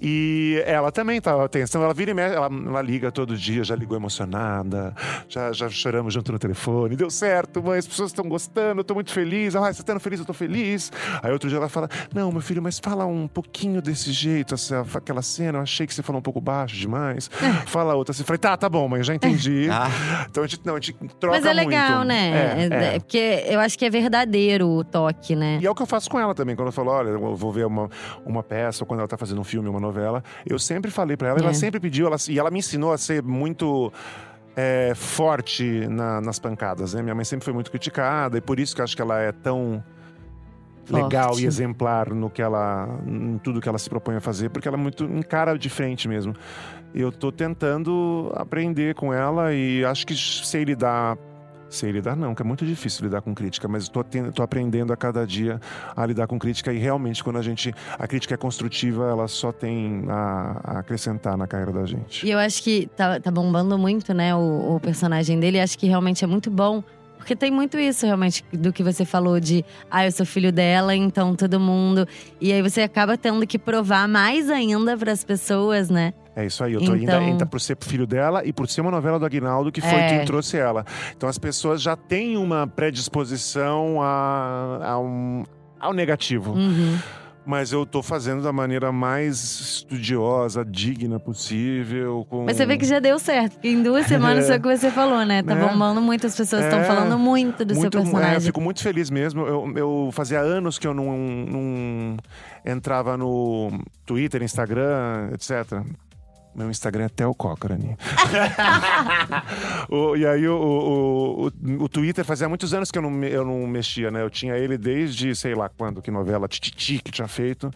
Speaker 3: E ela também tava tensa. Então ela vira e mexe, ela, ela liga todo dia, já ligou emocionada, já, já choramos junto no telefone. Deu certo, mãe, as pessoas estão gostando, eu tô muito feliz. Ah, você tá feliz, eu tô feliz. Aí outro dia ela fala: Não, meu filho, mas fala um pouquinho desse jeito, essa, aquela cena, eu achei que você falou um pouco baixo demais. Fala outra assim. Falei, tá, tá bom, mãe, já entendi.
Speaker 1: Ah.
Speaker 3: Então a gente, não, a gente troca
Speaker 2: Mas é legal,
Speaker 3: muito.
Speaker 2: né?
Speaker 3: É, é.
Speaker 2: É porque eu acho que é verdadeiro o toque, né?
Speaker 3: E é o que eu faço com ela também. Quando eu falo, olha, eu vou ver uma, uma peça, ou quando ela tá fazendo um filme, uma novela, eu sempre falei pra ela,
Speaker 2: É.
Speaker 3: ela sempre pediu, ela, e ela me ensinou a ser muito. é, forte na- nas pancadas, né? Minha mãe sempre foi muito criticada e por isso que eu acho que ela é tão legal
Speaker 2: Forte.
Speaker 3: e exemplar no que ela, em tudo que ela se propõe a fazer, porque ela é muito encara de frente mesmo. Eu tô tentando aprender com ela e acho que sei lidar Sei lidar não, que é muito difícil lidar com crítica, mas tô aprendendo a cada dia a lidar com crítica e realmente quando a gente a crítica é construtiva, ela só tem a, a acrescentar na carreira da gente.
Speaker 2: E eu acho que tá, tá bombando muito, né, o, o personagem dele. Acho que realmente é muito bom. Porque tem muito isso, realmente, do que você falou de… Ah, eu sou filho dela, então todo mundo… E aí você acaba tendo que provar mais ainda para as pessoas, né?
Speaker 3: É isso aí, eu tô
Speaker 2: Então-
Speaker 3: ainda, ainda por ser filho dela e por ser uma novela do Aguinaldo que foi
Speaker 2: É.
Speaker 3: quem trouxe ela. Então as pessoas já têm uma predisposição a, a um, ao negativo.
Speaker 2: Uhum.
Speaker 3: Mas eu tô fazendo da maneira mais estudiosa, digna possível. Com...
Speaker 2: Mas você vê que já deu certo. porque Em duas semanas foi o que você falou, né? Tá
Speaker 3: É.
Speaker 2: bombando muito, as pessoas estão
Speaker 3: É.
Speaker 2: falando muito do seu
Speaker 3: Muito- é, eu
Speaker 2: personagem.
Speaker 3: fico muito feliz mesmo. Eu, eu fazia anos que eu não, não entrava no Twitter, Instagram, etc. Meu Instagram é Theo Cochrane. O- e aí o, o, o, o Twitter fazia muitos anos que eu não, eu não mexia, né? Eu tinha ele desde, sei lá quando, que novela Tititi que tinha feito.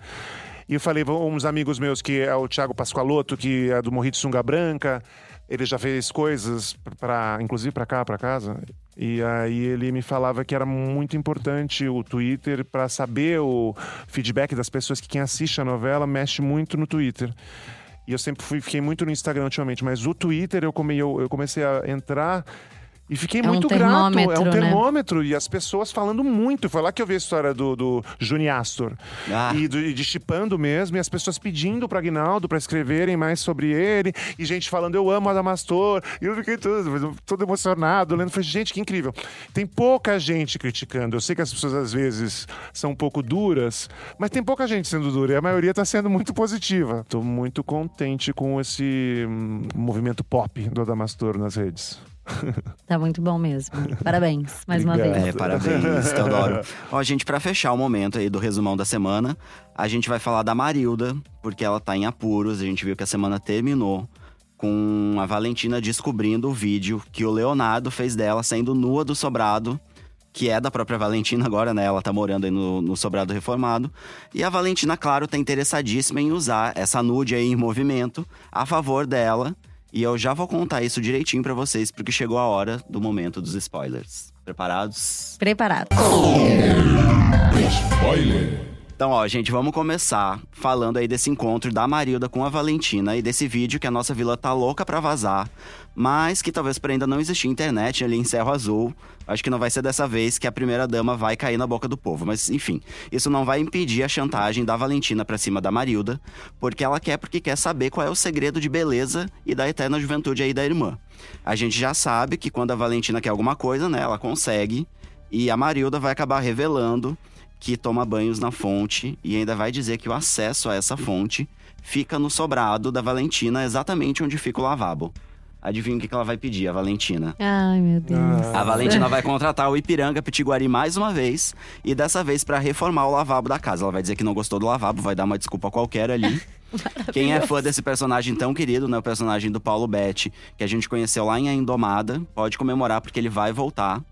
Speaker 3: E eu falei, uns amigos meus, que é o Thiago Pascoaloto, que é do Morri de Sunga Branca. Ele já fez coisas, para inclusive para cá, para casa. E aí ele me falava que era muito importante o Twitter para saber o feedback das pessoas que quem assiste a novela mexe muito no Twitter. E eu sempre fui, fiquei muito no Instagram ultimamente, mas o Twitter eu, come, eu, eu comecei a entrar e fiquei
Speaker 2: É um
Speaker 3: muito grato. É
Speaker 2: termômetro,
Speaker 3: um
Speaker 2: né?
Speaker 3: termômetro. E as pessoas falando muito. Foi lá que eu vi a história do, do Juni Astor.
Speaker 1: Ah.
Speaker 3: E, do, e de chipando mesmo, e as pessoas pedindo para Aguinaldo para escreverem mais sobre ele, e gente falando, eu amo Adamastor, e eu fiquei todo, todo emocionado, lendo, falei, gente, que incrível. Tem pouca gente criticando, eu sei que as pessoas às vezes são um pouco duras, mas tem pouca gente sendo dura, e a maioria está sendo muito positiva. Tô muito contente com esse hum, movimento pop do Adamastor nas redes.
Speaker 2: Tá muito bom mesmo. Parabéns, mais uma
Speaker 3: Obrigado.
Speaker 2: vez.
Speaker 1: É, parabéns, Teodoro. Ó, gente, pra fechar o momento aí do resumão da semana, a gente vai falar da Marilda, porque ela tá em apuros. A gente viu que a semana terminou com a Valentina descobrindo o vídeo que o Leonardo fez dela saindo nua do sobrado. Que é da própria Valentina agora, né? Ela tá morando aí no, no sobrado reformado. E a Valentina, claro, tá interessadíssima em usar essa nude aí em movimento a favor dela. E eu já vou contar isso direitinho pra vocês, porque chegou a hora do momento dos spoilers. Preparados?
Speaker 2: Preparado.
Speaker 4: Spoiler.
Speaker 1: Então, ó, gente, vamos começar falando aí desse encontro da Marilda com a Valentina e desse vídeo que a nossa vila tá louca pra vazar, mas que talvez por ainda não existir internet ali em Cerro Azul. Acho que não vai ser dessa vez que a primeira dama vai cair na boca do povo, mas enfim, isso não vai impedir a chantagem da Valentina pra cima da Marilda, porque ela quer porque quer saber qual é o segredo de beleza e da eterna juventude aí da irmã. A gente já sabe que quando a Valentina quer alguma coisa, né, ela consegue, e a Marilda vai acabar revelando que toma banhos na fonte e ainda vai dizer que o acesso a essa fonte fica no sobrado da Valentina, exatamente onde fica o lavabo. Adivinha o que ela vai pedir, a Valentina?
Speaker 2: Ai, meu Deus.
Speaker 1: A Valentina vai contratar o Ipiranga Pitiguari mais uma vez e dessa vez pra reformar o lavabo da casa. Ela vai dizer que não gostou do lavabo, vai dar uma desculpa qualquer ali. Quem é fã desse personagem tão querido, né, o personagem do Paulo Betti, que a gente conheceu lá em A Indomada, pode comemorar porque ele vai voltar.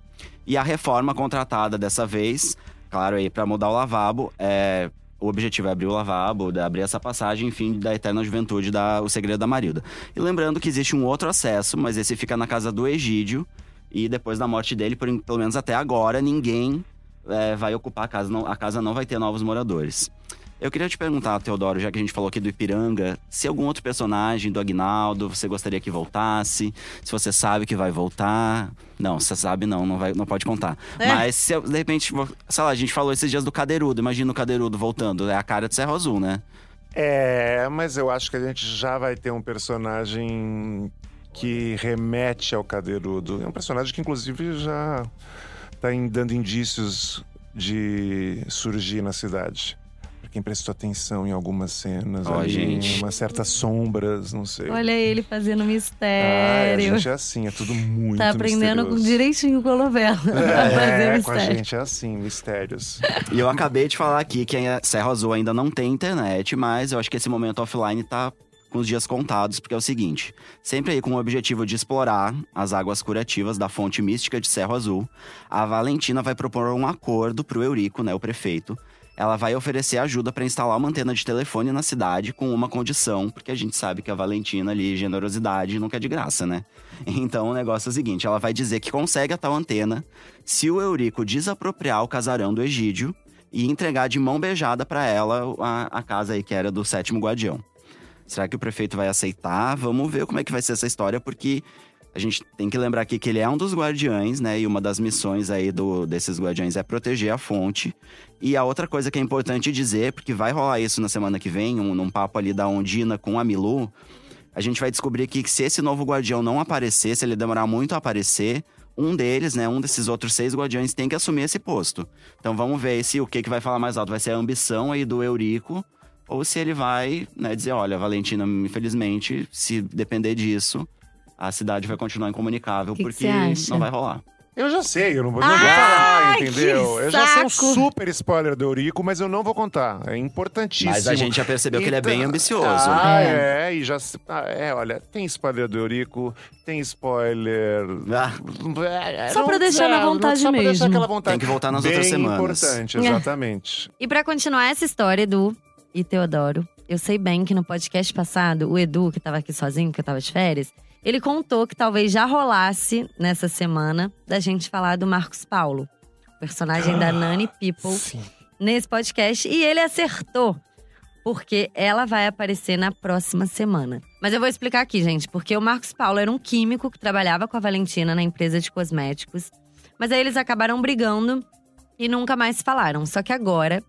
Speaker 1: E a reforma contratada dessa vez, claro aí pra mudar o lavabo, é o objetivo é abrir o lavabo, abrir essa passagem, enfim, da eterna juventude, da, o segredo da Marilda. E lembrando que existe um outro acesso, mas esse fica na casa do Egídio. E depois da morte dele, por, pelo menos até agora, ninguém é, vai ocupar a casa. Não, a casa não vai ter novos moradores. Eu queria te perguntar, Teodoro, já que a gente falou aqui do Ipiranga, se algum outro personagem do Agnaldo você gostaria que voltasse, se você sabe que vai voltar. Não, você sabe não, não, vai, não pode contar.
Speaker 2: É.
Speaker 1: Mas se de repente, sei lá, a gente falou esses dias do Cadeirudo, imagina o Cadeirudo voltando, é a cara de Serro Azul, né?
Speaker 3: É, mas eu acho que a gente já vai ter um personagem que remete ao Cadeirudo. É um personagem que, inclusive, já está dando indícios de surgir na cidade. Quem prestou atenção em algumas cenas,
Speaker 1: Ó,
Speaker 3: ali,
Speaker 1: gente.
Speaker 3: umas certas sombras, não sei.
Speaker 2: Olha ele fazendo
Speaker 3: Ai, a
Speaker 2: mistério.
Speaker 3: gente é assim, é tudo muito
Speaker 2: tá aprendendo
Speaker 3: misterioso.
Speaker 2: direitinho com a novela. a fazer
Speaker 3: É, com a
Speaker 2: mistério.
Speaker 3: gente é assim, mistérios.
Speaker 1: E eu acabei de falar aqui que a Serra Azul ainda não tem internet, mas eu acho que esse momento offline tá com os dias contados, porque é o seguinte: sempre aí com o objetivo de explorar as águas curativas da fonte mística de Serra Azul, a Valentina vai propor um acordo pro Eurico, né, o prefeito. Ela vai oferecer ajuda para instalar uma antena de telefone na cidade com uma condição, porque a gente sabe que a Valentina ali, generosidade, nunca é de graça, né? Então o negócio é o seguinte: ela vai dizer que consegue a tal antena se o Eurico desapropriar o casarão do Egídio e entregar de mão beijada para ela a, a casa aí que era do sétimo guardião. Será que o prefeito vai aceitar? Vamos ver como é que vai ser essa história, porque a gente tem que lembrar aqui que ele é um dos guardiães, né? E uma das missões aí do, desses guardiães é proteger a fonte. E a outra coisa que é importante dizer, porque vai rolar isso na semana que vem, um, num papo ali da Ondina com a Milu, a gente vai descobrir que se esse novo guardião não aparecer, se ele demorar muito a aparecer, um deles, né, um desses outros seis guardiões tem que assumir esse posto. Então vamos ver se o que, que vai falar mais alto vai ser a ambição aí do Eurico ou se ele vai né, dizer, olha, Valentina, infelizmente, se depender disso, a cidade vai continuar incomunicável
Speaker 2: Que que
Speaker 1: porque
Speaker 2: acha?
Speaker 1: não vai rolar.
Speaker 3: Eu já sei, eu não vou, não vou falar,
Speaker 2: que
Speaker 3: entendeu? Eu já sei um super spoiler do Eurico, mas eu não vou contar. É importantíssimo.
Speaker 1: Mas a gente já percebeu que ele é bem
Speaker 3: Então-
Speaker 1: ambicioso.
Speaker 3: Ah,
Speaker 2: É.
Speaker 3: é, e já. ah, é, olha, tem spoiler do Eurico, tem spoiler.
Speaker 1: Ah,
Speaker 3: É,
Speaker 2: Só
Speaker 3: não-
Speaker 2: pra deixar na
Speaker 3: é,
Speaker 2: vontade
Speaker 3: só pra deixar
Speaker 2: mesmo.
Speaker 3: aquela vontade.
Speaker 1: Tem que voltar nas
Speaker 3: Bem
Speaker 1: outras semanas.
Speaker 3: importante,
Speaker 2: É.
Speaker 3: exatamente.
Speaker 2: E pra continuar essa história, Edu e Teodoro, eu sei bem que no podcast passado, o Edu, que tava aqui sozinho, que eu tava de férias, ele contou que talvez já rolasse nessa semana da gente falar do Marcos Paulo, personagem da Nani People,
Speaker 3: Sim.
Speaker 2: nesse podcast. E ele acertou, porque ela vai aparecer na próxima semana. Mas eu vou explicar aqui, gente, porque o Marcos Paulo era um químico que trabalhava com a Valentina na empresa de cosméticos. Mas aí eles acabaram brigando e nunca mais falaram. Só que agora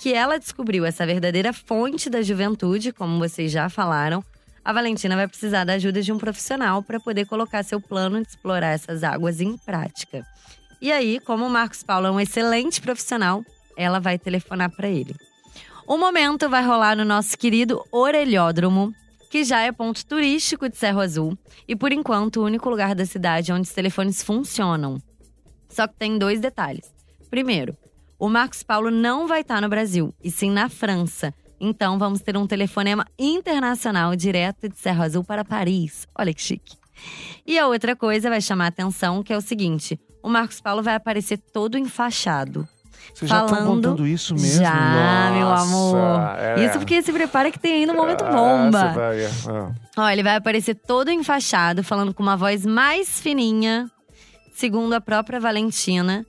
Speaker 2: que ela descobriu essa verdadeira fonte da juventude, como vocês já falaram, a Valentina vai precisar da ajuda de um profissional para poder colocar seu plano de explorar essas águas em prática. E aí, como o Marcos Paulo é um excelente profissional, ela vai telefonar para ele. O momento vai rolar no nosso querido Orelhódromo, que já é ponto turístico de Cerro Azul e, por enquanto, o único lugar da cidade onde os telefones funcionam. Só que tem dois detalhes. Primeiro, o Marcos Paulo não vai estar no Brasil, e sim na França. Então vamos ter um telefonema internacional direto de Serra Azul para Paris. Olha que chique. E a outra coisa vai chamar a atenção, que é o seguinte: o Marcos Paulo vai aparecer todo enfaixado.
Speaker 3: Vocês já estão
Speaker 2: Falando-
Speaker 3: contando isso mesmo?
Speaker 2: Já, meu
Speaker 3: Nossa,
Speaker 2: amor.
Speaker 3: é.
Speaker 2: Isso porque se prepara que tem aí no momento
Speaker 3: Ah,
Speaker 2: bomba.
Speaker 3: vai, ah.
Speaker 2: Ó, ele vai aparecer todo enfaixado, falando com uma voz mais fininha, segundo a própria Valentina,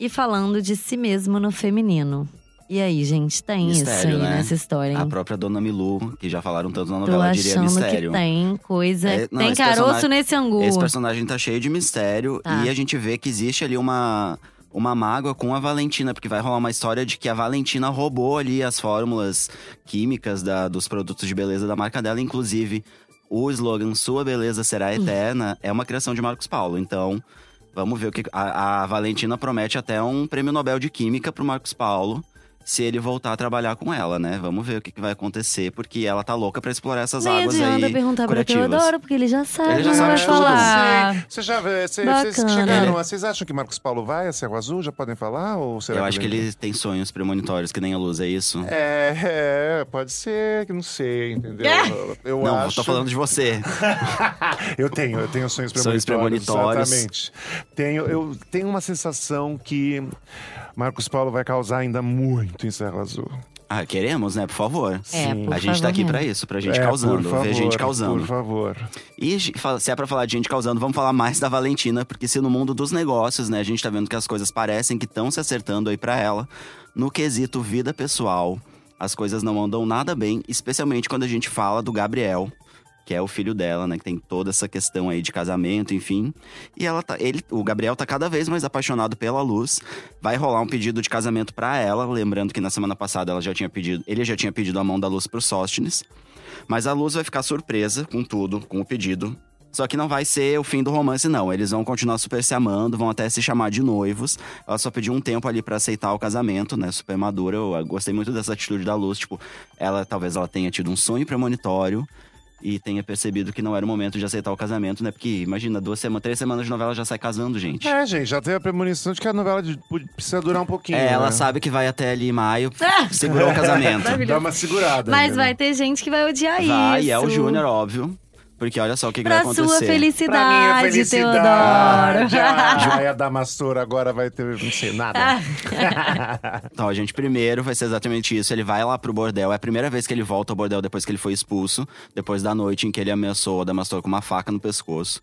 Speaker 2: e falando de si mesmo no feminino. E aí, gente, tem isso
Speaker 1: Mistério,
Speaker 2: aí
Speaker 1: né?
Speaker 2: nessa história,
Speaker 1: A
Speaker 2: hein?
Speaker 1: própria Dona Milu, que já falaram tanto na
Speaker 2: Tô
Speaker 1: novela, diria
Speaker 2: achando
Speaker 1: mistério.
Speaker 2: que tem coisa.
Speaker 1: É, não,
Speaker 2: tem caroço nesse angu.
Speaker 1: Esse personagem tá cheio de mistério
Speaker 2: Tá.
Speaker 1: e a gente vê que existe ali uma uma mágoa com a Valentina, porque vai rolar uma história de que a Valentina roubou ali as fórmulas químicas da- dos produtos de beleza da marca dela, inclusive o slogan Sua beleza será eterna é uma criação de Marcos Paulo. Então, vamos ver o que a, a Valentina promete até um prêmio Nobel de Química pro Marcos Paulo. Se ele voltar a trabalhar com ela, né? Vamos ver o que, que vai acontecer, porque ela tá louca pra explorar essas
Speaker 2: Nem
Speaker 1: águas
Speaker 2: adianta
Speaker 1: aí
Speaker 2: perguntar pra
Speaker 1: curativas.
Speaker 2: Teodoro, porque ele já sabe,
Speaker 1: Ele já
Speaker 2: não
Speaker 1: sabe
Speaker 2: vai falar.
Speaker 3: Você já, vê- cê- vocês
Speaker 2: Bacana.
Speaker 3: chegaram, vocês acham que Marcos Paulo vai a Cerro Azul? Já podem falar? Ou será
Speaker 1: Eu acho que
Speaker 3: ele-
Speaker 1: ele tem sonhos premonitórios, que nem a luz, é isso?
Speaker 3: É, é, pode ser, que não sei, entendeu? Eu
Speaker 1: Não, eu
Speaker 3: acho.
Speaker 1: tô falando de você.
Speaker 3: Eu tenho, eu tenho sonhos
Speaker 1: Sonhos
Speaker 3: premonitórios.
Speaker 1: premonitórios.
Speaker 3: Exatamente. Tenho, eu tenho uma sensação que Marcos Paulo vai causar ainda muito em Serra Azul.
Speaker 1: Ah, queremos, né? Por favor.
Speaker 2: É,
Speaker 3: Sim.
Speaker 2: por
Speaker 1: a gente tá
Speaker 2: favor,
Speaker 1: aqui
Speaker 2: né?
Speaker 1: pra isso, pra gente
Speaker 3: É,
Speaker 1: causando,
Speaker 3: por favor,
Speaker 1: ver gente causando.
Speaker 3: Por favor.
Speaker 1: E se é pra falar de gente causando, vamos falar mais da Valentina, porque se no mundo dos negócios, né, a gente tá vendo que as coisas parecem que estão se acertando aí pra ela, no quesito vida pessoal, as coisas não andam nada bem, especialmente quando a gente fala do Gabriel, que é o filho dela, né, que tem toda essa questão aí de casamento, enfim. E ela tá, ele, o Gabriel tá cada vez mais apaixonado pela Luz. Vai rolar um pedido de casamento pra ela, lembrando que na semana passada ela já tinha pedido, ele já tinha pedido a mão da Luz pro Sóstenes. Mas a Luz vai ficar surpresa com tudo, com o pedido. Só que não vai ser o fim do romance, não. Eles vão continuar super se amando, vão até se chamar de noivos. Ela só pediu um tempo ali pra aceitar o casamento, né? Super madura. Eu gostei muito dessa atitude da Luz. Tipo, ela talvez ela tenha tido um sonho premonitório e tenha percebido que não era o momento de aceitar o casamento, né? Porque imagina, duas semanas, três semanas de novela já sai casando, gente.
Speaker 3: É, gente, já teve a premonição de que a novela de- precisa durar um pouquinho.
Speaker 1: É, ela
Speaker 3: né?
Speaker 1: sabe que vai até ali em maio, segurou o casamento.
Speaker 3: Dá uma segurada.
Speaker 2: Mas
Speaker 3: ainda,
Speaker 2: vai
Speaker 3: né?
Speaker 2: ter gente que vai odiar
Speaker 1: Vai,
Speaker 2: isso.
Speaker 1: e é o Júnior, óbvio. Porque olha só o que, que
Speaker 2: Pra
Speaker 1: vai
Speaker 2: sua
Speaker 1: acontecer.
Speaker 3: Pra minha
Speaker 2: felicidade,
Speaker 3: felicidade.
Speaker 2: Teodoro.
Speaker 3: A Joia Damastor agora vai ter, não sei, nada.
Speaker 1: Então, a gente primeiro vai ser exatamente isso. Ele vai lá pro bordel. É a primeira vez que ele volta ao bordel depois que ele foi expulso. Depois da noite em que ele ameaçou o Adamastor com uma faca no pescoço.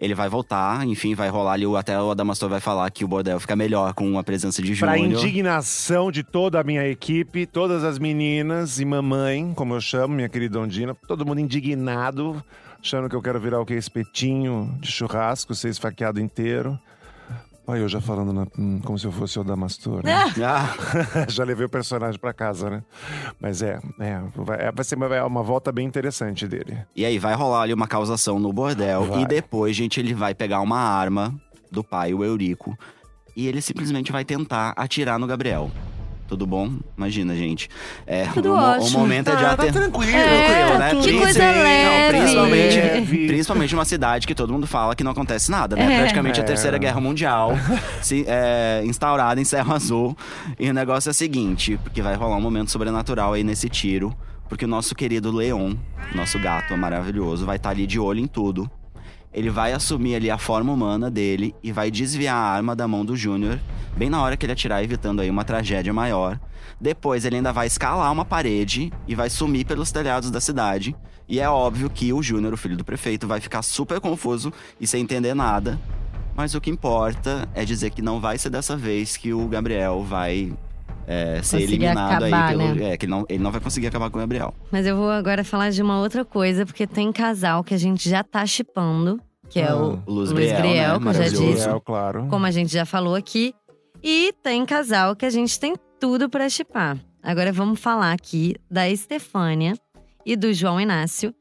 Speaker 1: Ele vai voltar, enfim, vai rolar ali. o- Até o Adamastor vai falar que o bordel fica melhor com a presença de
Speaker 3: Pra
Speaker 1: Júnior.
Speaker 3: indignação de toda a minha equipe, todas as meninas e mamãe, como eu chamo, minha querida Ondina, todo mundo indignado, achando que eu quero virar o que? Espetinho de churrasco, ser esfaqueado inteiro. Olha, eu já falando na- hum, como se eu fosse o Damastor. Né?
Speaker 1: Ah,
Speaker 3: já levei o personagem pra casa, né? Mas é, é, vai, é, vai ser uma, é uma volta bem interessante dele.
Speaker 1: e aí, vai rolar ali uma causação no bordel.
Speaker 3: Vai.
Speaker 1: E depois, gente, ele vai pegar uma arma do pai, o Eurico. E ele simplesmente vai tentar atirar no Gabriel. Tudo bom? Imagina, gente. É,
Speaker 2: Tudo
Speaker 1: o, mo- o
Speaker 2: ótimo.
Speaker 1: momento é de
Speaker 3: Ah, tá tranquilo.
Speaker 1: tranquilo, né?
Speaker 2: que coisa
Speaker 1: Não,
Speaker 2: leve.
Speaker 1: principalmente,
Speaker 3: Leve.
Speaker 1: principalmente numa cidade que todo mundo fala que não acontece nada, né?
Speaker 2: É.
Speaker 1: Praticamente a
Speaker 3: É.
Speaker 1: Terceira Guerra Mundial se, é, instaurada em Serra Azul. E o negócio é o seguinte, porque vai rolar um momento sobrenatural aí nesse tiro. Porque o nosso querido Leon, nosso gato maravilhoso, vai estar ali de olho em tudo. Ele vai assumir ali a forma humana dele e vai desviar a arma da mão do Júnior, bem na hora que ele atirar, evitando aí uma tragédia maior. Depois ele ainda vai escalar uma parede e vai sumir pelos telhados da cidade. E é óbvio que o Júnior, o filho do prefeito, vai ficar super confuso e sem entender nada. Mas o que importa é dizer que não vai ser dessa vez que o Gabriel vai é, ser
Speaker 2: Conseguir
Speaker 1: eliminado
Speaker 2: acabar,
Speaker 1: aí pelo.
Speaker 2: né?
Speaker 1: É, que ele não, ele não vai conseguir acabar com o Gabriel.
Speaker 2: Mas eu vou agora falar de uma outra coisa, porque tem casal que a gente já tá chipando, que é o
Speaker 1: O Luz
Speaker 2: Luiz
Speaker 1: Briel,
Speaker 2: Briel,
Speaker 1: né?
Speaker 2: que eu já disse.
Speaker 3: É, claro.
Speaker 2: como a gente já falou aqui. E tem casal que a gente tem tudo pra chipar. Agora vamos falar aqui da Estefânia e do João Inácio.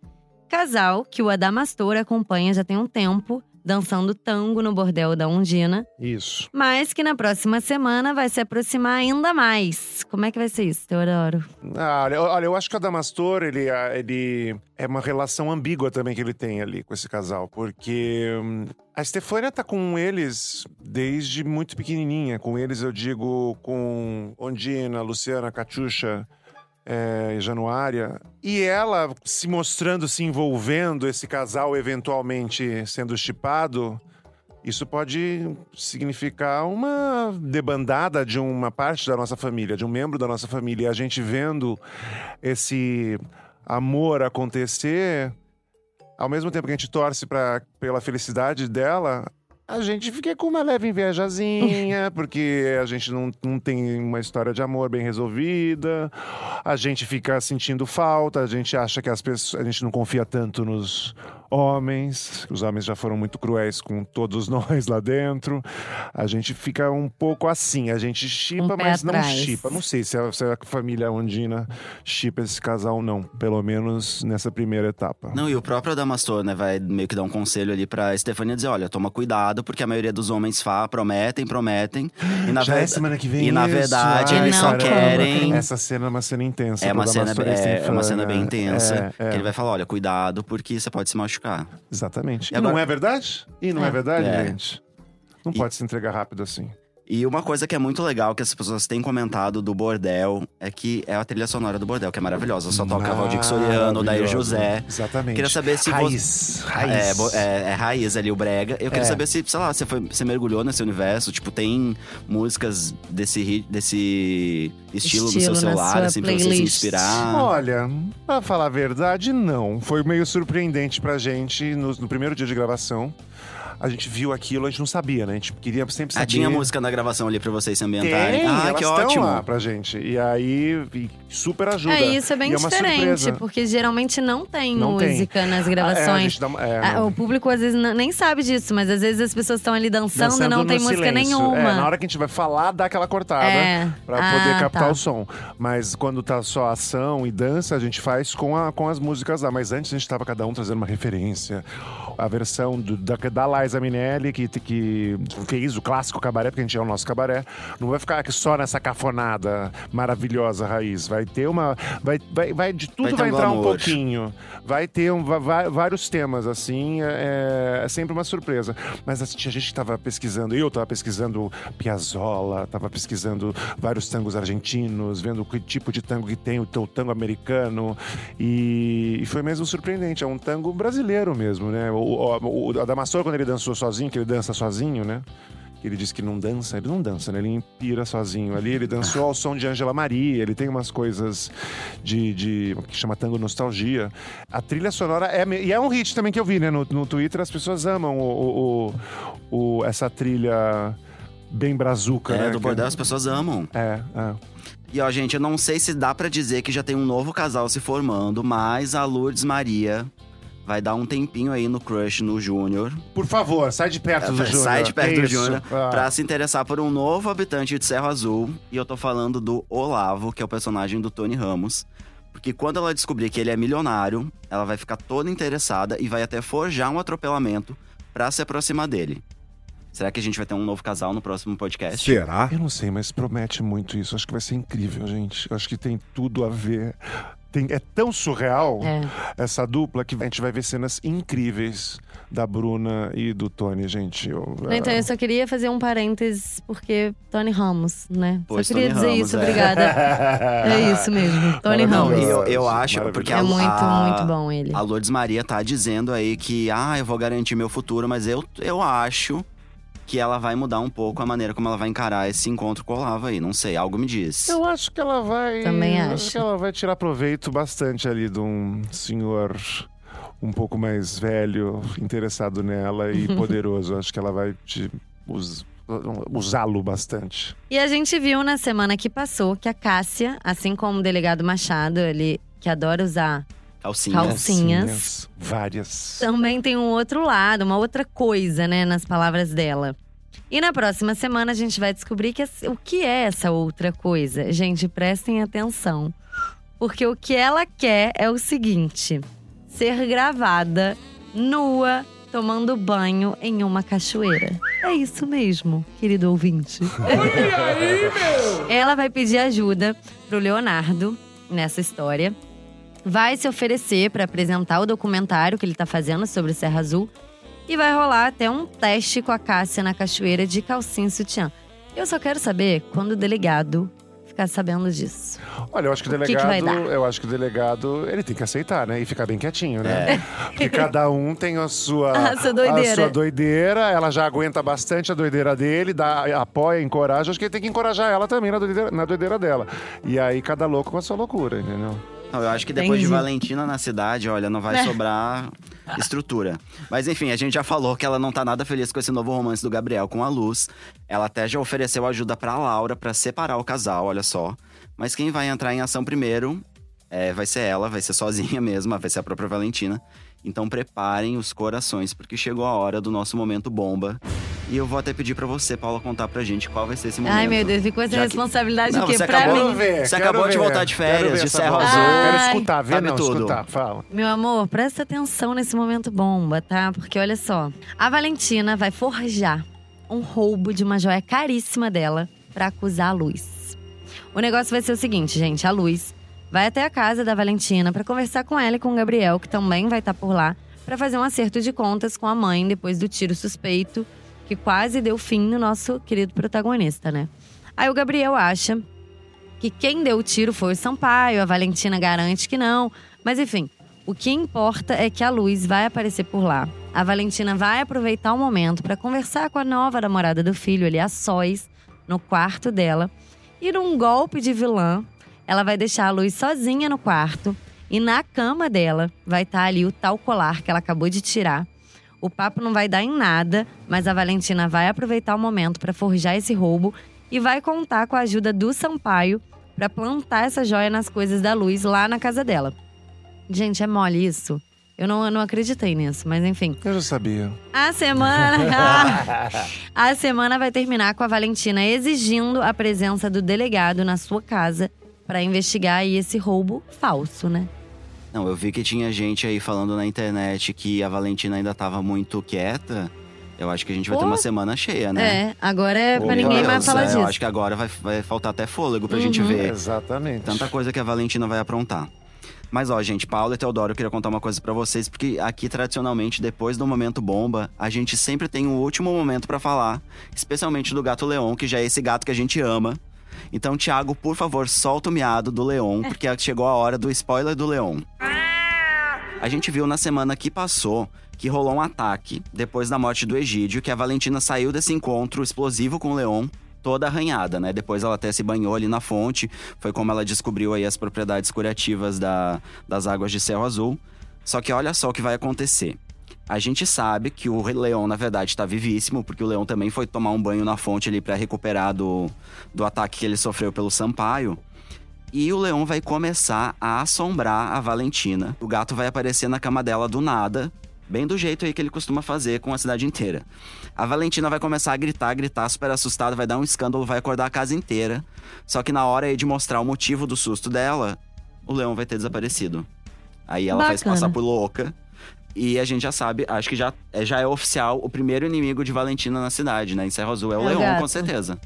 Speaker 2: Casal que o Adamastor acompanha já tem um tempo, dançando tango no bordel da Undina,
Speaker 3: Isso.
Speaker 2: mas que na próxima semana vai se aproximar ainda mais. Como é que vai ser isso, Teodoro?
Speaker 3: Ah, olha, olha, eu acho que o Adamastor, ele, ah, ele é uma relação ambígua também que ele tem ali com esse casal, porque hum, a Estefânia tá com eles desde muito pequenininha. Com eles, eu digo, com Ondina, Luciana, Catiuxa é, Januária. E ela se mostrando, se envolvendo, esse casal eventualmente sendo chipado. Isso pode significar uma debandada de uma parte da nossa família, de um membro da nossa família. E a gente vendo esse amor acontecer, ao mesmo tempo que a gente torce pra, pela felicidade dela, a gente fica com uma leve invejazinha, porque a gente não, não tem uma história de amor bem resolvida, a gente fica sentindo falta, a gente acha que as pessoas. A gente não confia tanto nos homens, os homens já foram muito cruéis com todos nós lá dentro. A gente fica um pouco assim, a gente chipa,
Speaker 2: Um
Speaker 3: mas não chipa. Não sei se a, se a família Ondina chipa esse casal ou não, pelo menos nessa primeira etapa.
Speaker 1: Não, e o próprio Adamastor, né, vai meio que dar um conselho ali pra Estefânia dizer: olha, toma cuidado, porque a maioria dos homens fa prometem, prometem. E na
Speaker 3: Já é
Speaker 1: verdade.
Speaker 3: semana que vem
Speaker 1: e na verdade,
Speaker 2: eles só
Speaker 1: querem-
Speaker 3: Essa cena é uma cena intensa.
Speaker 1: É uma, cena, é, é uma cena bem
Speaker 3: Estefânia.
Speaker 1: intensa.
Speaker 3: É, é.
Speaker 1: Que ele vai falar: olha, cuidado, porque você pode se machucar.
Speaker 3: Exatamente.
Speaker 1: E
Speaker 3: E,
Speaker 1: agora-
Speaker 3: não é verdade? E não é,
Speaker 2: É.
Speaker 3: verdade,
Speaker 1: É.
Speaker 3: gente? Não
Speaker 1: E-
Speaker 3: pode se entregar rápido assim.
Speaker 1: E uma coisa que é muito legal que as pessoas têm comentado do Bordel é que é a trilha sonora do Bordel, que é maravilhosa. Só toca Valdir Soriano, Dair
Speaker 3: Maravilhosa.
Speaker 1: José.
Speaker 3: Exatamente.
Speaker 1: Queria saber se
Speaker 3: raiz,
Speaker 1: você.
Speaker 3: Raiz.
Speaker 1: É, é, é raiz ali, o Brega. Eu queria
Speaker 3: É.
Speaker 1: saber se, sei lá, você, foi, você mergulhou nesse universo. Tipo, tem músicas desse, desse estilo, no
Speaker 2: Estilo
Speaker 1: seu
Speaker 2: na
Speaker 1: celular, assim, pra você se
Speaker 2: playlist.
Speaker 1: inspirar.
Speaker 3: Olha, pra falar a verdade, não. Foi meio surpreendente pra gente no, no primeiro dia de gravação. A gente viu aquilo, a gente não sabia, né? A gente queria sempre saber.
Speaker 1: Ah, tinha música na gravação ali pra vocês se ambientarem.
Speaker 3: Tem,
Speaker 1: ah,
Speaker 3: elas
Speaker 1: que ótimo.
Speaker 3: lá pra gente. E aí, e super ajuda.
Speaker 2: É, isso é bem
Speaker 3: E uma
Speaker 2: diferente,
Speaker 3: surpresa.
Speaker 2: porque geralmente não tem
Speaker 3: Não tem.
Speaker 2: música nas
Speaker 3: Ah, é, a
Speaker 2: gravações.
Speaker 3: gente dá uma- é,
Speaker 2: Ah,
Speaker 3: não.
Speaker 2: o público às vezes nem sabe disso, mas às vezes as pessoas estão ali dançando, e não
Speaker 3: Dançando
Speaker 2: tem música
Speaker 3: silêncio.
Speaker 2: nenhuma.
Speaker 3: É, na hora que a gente vai falar, dá aquela cortada.
Speaker 2: É.
Speaker 3: Pra
Speaker 2: Ah,
Speaker 3: poder captar
Speaker 2: tá.
Speaker 3: o som. Mas quando tá só ação e dança, a gente faz com, a, com as músicas lá. Mas antes a gente tava cada um trazendo uma referência. A versão do- da, da Liza Minelli, que, que fez o clássico cabaré, porque a gente é o nosso cabaré. Não vai ficar aqui só nessa cafonada maravilhosa raiz. Vai ter uma. Vai, vai, vai de tudo
Speaker 1: Vai
Speaker 3: vai,
Speaker 1: um
Speaker 3: entrar um pouquinho. Vai ter um, va- va- vários temas, assim. É, é sempre uma surpresa. Mas assim, tinha gente que tava pesquisando. Eu tava pesquisando Piazzolla, tava pesquisando vários tangos argentinos, vendo que tipo de tango que tem, o teu tango americano. E, e foi mesmo surpreendente. É um tango brasileiro mesmo, né? O, o, o Adamastor, quando ele dançou sozinho, que ele dança sozinho, né? Ele diz que não dança, ele não dança, né? Ele impira sozinho ali. Ele dançou ao som de Angela Maria, ele tem umas coisas de, de que chama tango nostalgia. A trilha sonora é e é um hit também que eu vi, né? No, no Twitter as pessoas amam o, o- o- essa trilha bem brazuca,
Speaker 1: É,
Speaker 3: né?
Speaker 1: do Bordel as pessoas amam.
Speaker 3: É, é.
Speaker 1: E ó, gente, eu não sei se dá pra dizer que já tem um novo casal se formando, mas a Lourdes Maria vai dar um tempinho aí no crush no Júnior.
Speaker 3: Por favor, sai de perto do Júnior.
Speaker 1: Sai de perto
Speaker 3: É
Speaker 1: do. Júnior
Speaker 3: Ah.
Speaker 1: pra se interessar por um novo habitante de Cerro Azul. E eu tô falando do Olavo, que é o personagem do Tony Ramos. Porque quando ela descobrir que ele é milionário, ela vai ficar toda interessada e vai até forjar um atropelamento pra se aproximar dele. Será que a gente vai ter um novo casal no próximo podcast?
Speaker 4: Será?
Speaker 3: Eu não sei, mas promete muito isso. Acho que vai ser incrível, gente. Acho que tem tudo a ver. Tem- é tão surreal
Speaker 2: É.
Speaker 3: essa dupla que a gente vai ver cenas incríveis da Bruna e do Tony, gente. Eu,
Speaker 2: Então, eu só queria fazer um parênteses, porque Tony Ramos, né?
Speaker 1: Pois,
Speaker 2: só queria
Speaker 1: Tony
Speaker 2: dizer
Speaker 1: Ramos,
Speaker 2: isso,
Speaker 1: é.
Speaker 2: obrigada. É isso mesmo, Tony. Ramos.
Speaker 1: eu, eu acho, porque
Speaker 2: É
Speaker 1: a,
Speaker 2: muito,
Speaker 1: a-
Speaker 2: muito bom ele.
Speaker 1: A Lourdes Maria tá dizendo aí que, ah, eu vou garantir meu futuro, mas eu, eu acho que ela vai mudar um pouco a maneira como ela vai encarar esse encontro com o Olavo aí. Não sei, algo me diz.
Speaker 3: Eu acho que ela vai.
Speaker 2: Também
Speaker 3: eu
Speaker 2: acho.
Speaker 3: que ela vai tirar proveito bastante ali de um senhor um pouco mais velho, interessado nela e poderoso. Acho que ela vai te us- usá-lo bastante.
Speaker 2: E a gente viu na semana que passou que a Cássia, assim como o delegado Machado, ele que adora usar. Calcinhas.
Speaker 3: Calcinhas, Várias.
Speaker 2: também tem um outro lado, uma outra coisa, né, nas palavras dela. E na próxima semana a gente vai descobrir que o que é essa outra coisa. Gente, prestem atenção. Porque o que ela quer é o seguinte: ser gravada nua tomando banho em uma cachoeira. É isso mesmo, querido ouvinte. Ela vai pedir ajuda pro Leonardo nessa história. Vai se oferecer para apresentar o documentário que ele tá fazendo sobre o Serra Azul. E vai rolar até um teste com a Cássia na cachoeira de calcinha e sutiã. Eu só quero saber quando o delegado ficar sabendo disso.
Speaker 3: Olha, eu acho que o
Speaker 2: O que que
Speaker 3: delegado, eu acho que o delegado, ele tem que aceitar, né? E ficar bem quietinho, né? Porque cada um tem a sua,
Speaker 2: A sua doideira.
Speaker 3: a sua doideira, ela já aguenta bastante a doideira dele, dá, apoia, encoraja. Acho que ele tem que encorajar ela também na doideira, na doideira dela. E aí, cada louco com a sua loucura, entendeu?
Speaker 1: Não, eu acho que depois de
Speaker 2: Entendi.
Speaker 1: Valentina na cidade, olha, não vai
Speaker 2: É.
Speaker 1: sobrar estrutura. Mas enfim, a gente já falou que ela não tá nada feliz com esse novo romance do Gabriel com a Luz. Ela até já ofereceu ajuda pra Laura pra separar o casal, olha só. Mas quem vai entrar em ação primeiro é, vai ser ela, vai ser sozinha mesma, vai ser a própria Valentina. Então preparem os corações, porque chegou a hora do nosso momento bomba. E eu vou até pedir pra você, Paula, contar pra gente qual vai ser esse momento.
Speaker 2: Ai, meu Deus, ficou essa
Speaker 1: Já que-
Speaker 2: responsabilidade
Speaker 1: Não,
Speaker 2: o quê?
Speaker 1: você
Speaker 2: Pra
Speaker 1: acabou-
Speaker 2: mim.
Speaker 3: ver.
Speaker 1: Você
Speaker 3: quero
Speaker 1: acabou de
Speaker 3: ver,
Speaker 1: voltar de
Speaker 3: quero
Speaker 1: férias, de Serra.
Speaker 2: Azul.
Speaker 3: Quero
Speaker 2: Ai.
Speaker 3: escutar, ver
Speaker 1: Sabe
Speaker 3: não,
Speaker 1: tudo.
Speaker 3: escutar. Fala.
Speaker 2: Meu amor, presta atenção nesse momento bomba, tá? Porque olha só, a Valentina vai forjar um roubo de uma joia caríssima dela pra acusar a Luz. O negócio vai ser o seguinte, gente: a Luz vai até a casa da Valentina pra conversar com ela e com o Gabriel, que também vai estar por lá, pra fazer um acerto de contas com a mãe depois do tiro suspeito que quase deu fim no nosso querido protagonista, né? Aí o Gabriel acha que quem deu o tiro foi o Sampaio, a Valentina garante que não. Mas enfim, o que importa é que a Luz vai aparecer por lá. A Valentina vai aproveitar o momento para conversar com a nova namorada do filho, ali, a Sóis, no quarto dela. E num golpe de vilã, ela vai deixar a Luz sozinha no quarto. E na cama dela vai estar ali o tal colar que ela acabou de tirar. O papo não vai dar em nada, mas a Valentina vai aproveitar o momento para forjar esse roubo e vai contar com a ajuda do Sampaio para plantar essa joia nas coisas da Luz lá na casa dela. Gente, é mole isso? Eu não, eu não acreditei nisso, mas enfim.
Speaker 3: Eu já sabia.
Speaker 2: A semana. a semana vai terminar com a Valentina exigindo a presença do delegado na sua casa para investigar aí esse roubo falso, né?
Speaker 1: Não, eu vi que tinha gente aí falando na internet que a Valentina ainda tava muito quieta. Eu acho que a gente vai ter
Speaker 2: Pô.
Speaker 1: uma semana cheia, né?
Speaker 2: É, agora é
Speaker 3: Ô,
Speaker 2: pra ninguém mais falar
Speaker 1: é,
Speaker 2: disso.
Speaker 1: Eu acho que agora vai, vai faltar até fôlego pra gente
Speaker 2: Uhum.
Speaker 1: ver
Speaker 3: Exatamente.
Speaker 1: tanta coisa que a Valentina vai aprontar. Mas ó, gente, Paulo e Teodoro, eu queria contar uma coisa pra vocês, porque aqui tradicionalmente, depois do momento bomba, a gente sempre tem um último momento pra falar, especialmente do gato Leon, que já é esse gato que a gente ama. Então, Thiago, por favor, solta o miado do Leon, porque chegou a hora do spoiler do Leon. A gente viu na semana que passou que rolou um ataque depois da morte do Egídio, que a Valentina saiu desse encontro explosivo com o Leon toda arranhada, né? Depois ela até se banhou ali na fonte, foi como ela descobriu aí as propriedades curativas da, das águas de céu azul. Só que olha só o que vai acontecer. A gente sabe que o Leão, na verdade, tá vivíssimo, porque o Leão também foi tomar um banho na fonte ali para recuperar do, do ataque que ele sofreu pelo Sampaio. E o Leão vai começar a assombrar a Valentina. O gato vai aparecer na cama dela do nada, bem do jeito aí que ele costuma fazer com a cidade inteira. A Valentina vai começar a gritar, gritar, super assustada, vai dar um escândalo, vai acordar a casa inteira. Só que na hora aí de mostrar o motivo do susto dela, o Leão vai ter desaparecido. Aí ela
Speaker 2: Bacana.
Speaker 1: passar por louca. E a gente já sabe, acho que já é, já é oficial, o primeiro inimigo de Valentina na cidade, né? Em Serra Azul é o
Speaker 2: É
Speaker 1: Leon,
Speaker 2: gato.
Speaker 1: com certeza.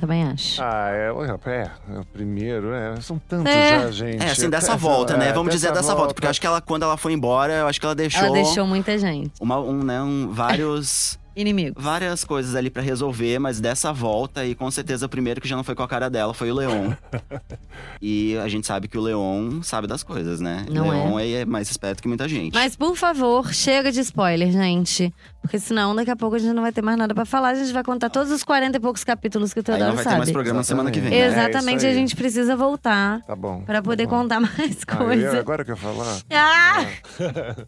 Speaker 2: Também acho.
Speaker 3: Ah, é, é, é, o primeiro, é. São tantos
Speaker 2: É.
Speaker 3: já, gente.
Speaker 1: É, assim, dessa
Speaker 3: É,
Speaker 1: volta, né?
Speaker 3: é,
Speaker 1: Vamos dizer dessa volta. Porque eu acho que ela, quando ela foi embora, eu acho que ela deixou,
Speaker 2: Ela deixou muita gente.
Speaker 1: Uma, um, né, um, vários,
Speaker 2: Inimigo.
Speaker 1: várias coisas ali pra resolver, mas dessa volta, e com certeza o primeiro que já não foi com a cara dela foi o Leon. e a gente sabe que o Leon sabe das coisas, né?
Speaker 2: Não
Speaker 1: Leon é. mais esperto que muita gente.
Speaker 2: Mas, por favor, chega de spoiler, gente. Porque senão, daqui a pouco a gente não vai ter mais nada pra falar. A gente vai contar todos os 40 e poucos capítulos que o Teodoro
Speaker 1: não vai ter
Speaker 2: sabe.
Speaker 1: mais programa semana que vem.
Speaker 3: Exatamente.
Speaker 1: Né?
Speaker 3: É,
Speaker 2: Exatamente,
Speaker 3: isso
Speaker 2: a gente precisa voltar
Speaker 3: Tá bom.
Speaker 2: pra poder
Speaker 3: tá bom.
Speaker 2: contar mais
Speaker 3: Ah, ia-
Speaker 2: coisas.
Speaker 3: agora que eu ia falar.
Speaker 2: Ah!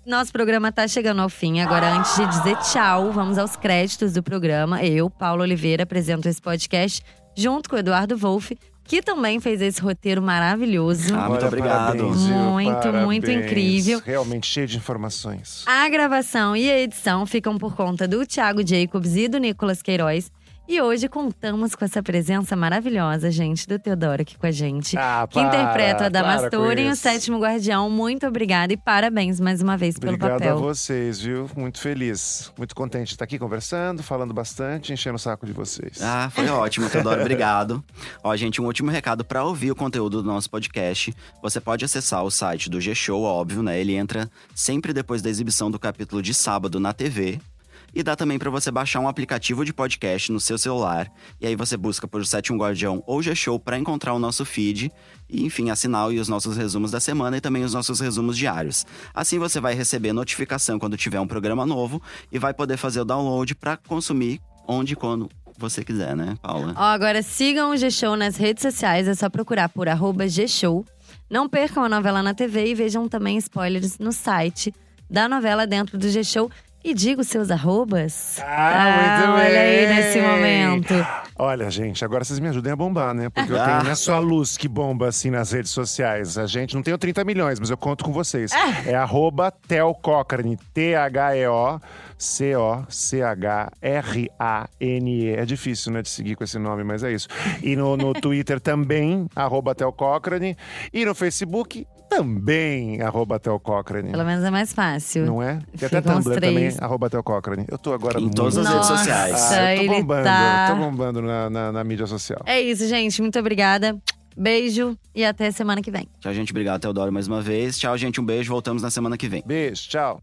Speaker 2: Nosso programa tá chegando ao fim. Agora, antes de dizer tchau, vamos aos créditos do programa. Eu, Paulo Oliveira, apresento esse podcast junto com o Eduardo Wolff, que também fez esse roteiro maravilhoso.
Speaker 1: Ah, muito
Speaker 3: Olha,
Speaker 1: obrigado.
Speaker 3: parabéns?
Speaker 2: Muito, muito
Speaker 3: Parabéns.
Speaker 2: incrível.
Speaker 3: Realmente cheio de informações.
Speaker 2: A gravação e a edição ficam por conta do Thiago Jacobs e do Nicolas Queiroz. E hoje contamos com essa presença maravilhosa, gente, do Teodoro aqui com a gente.
Speaker 3: Ah,
Speaker 2: que interpreta a
Speaker 3: para com
Speaker 2: Damastor em O. Sétimo Guardião. Muito obrigada e parabéns mais uma vez pelo
Speaker 3: Obrigado
Speaker 2: papel.
Speaker 3: a vocês, viu? Muito feliz. Muito contente de estar aqui conversando, falando bastante, enchendo o saco de vocês.
Speaker 1: Ah, foi ótimo, Teodoro. Obrigado. Ó, gente, um último recado para ouvir o conteúdo do nosso podcast. Você pode acessar o site do G-Show, óbvio, né? Ele entra sempre depois da exibição do capítulo de sábado na TV. E dá também para você baixar um aplicativo de podcast no seu celular. E aí você busca por Sétimo Guardião ou G-Show para encontrar o nosso feed. E, enfim, assinar os nossos resumos da semana e também os nossos resumos diários. Assim você vai receber notificação quando tiver um programa novo e vai poder fazer o download para consumir onde e quando você quiser, né, Paula?
Speaker 2: Agora sigam o G-Show nas redes sociais, é só procurar por G-Show. Não percam a novela na TV e vejam também spoilers no site da novela dentro do G-Show. E diga os seus arrobas.
Speaker 3: Ah, muito
Speaker 2: olha aí nesse momento.
Speaker 3: Olha, gente, agora vocês me ajudem a bombar, né? Porque eu
Speaker 1: Ah.
Speaker 3: tenho, não é só a luz que bomba assim nas redes sociais. A gente não tem 30 milhões, mas eu conto com vocês. É arroba Theo Cochrane, T-H-E-O. C-O-C-H-R-A-N-E. É difícil, né, de seguir com esse nome, mas é isso. E no, no Twitter também, arroba Theo Cochrane. E no Facebook também, arroba Theo Cochrane.
Speaker 2: Pelo menos é mais fácil.
Speaker 3: Não é? Tem até Tumblr também, arroba Theo Cochrane. Eu tô agora
Speaker 1: Em todas as redes sociais.
Speaker 3: Ah, eu tô bombando,
Speaker 2: tá-
Speaker 3: tô bombando na, na, na mídia social.
Speaker 2: É isso, gente. Muito obrigada. Beijo e até semana que vem.
Speaker 1: Tchau, gente. Obrigado, Teodoro, mais uma vez. Tchau, gente. Um beijo. Voltamos na semana que vem.
Speaker 3: Beijo, tchau.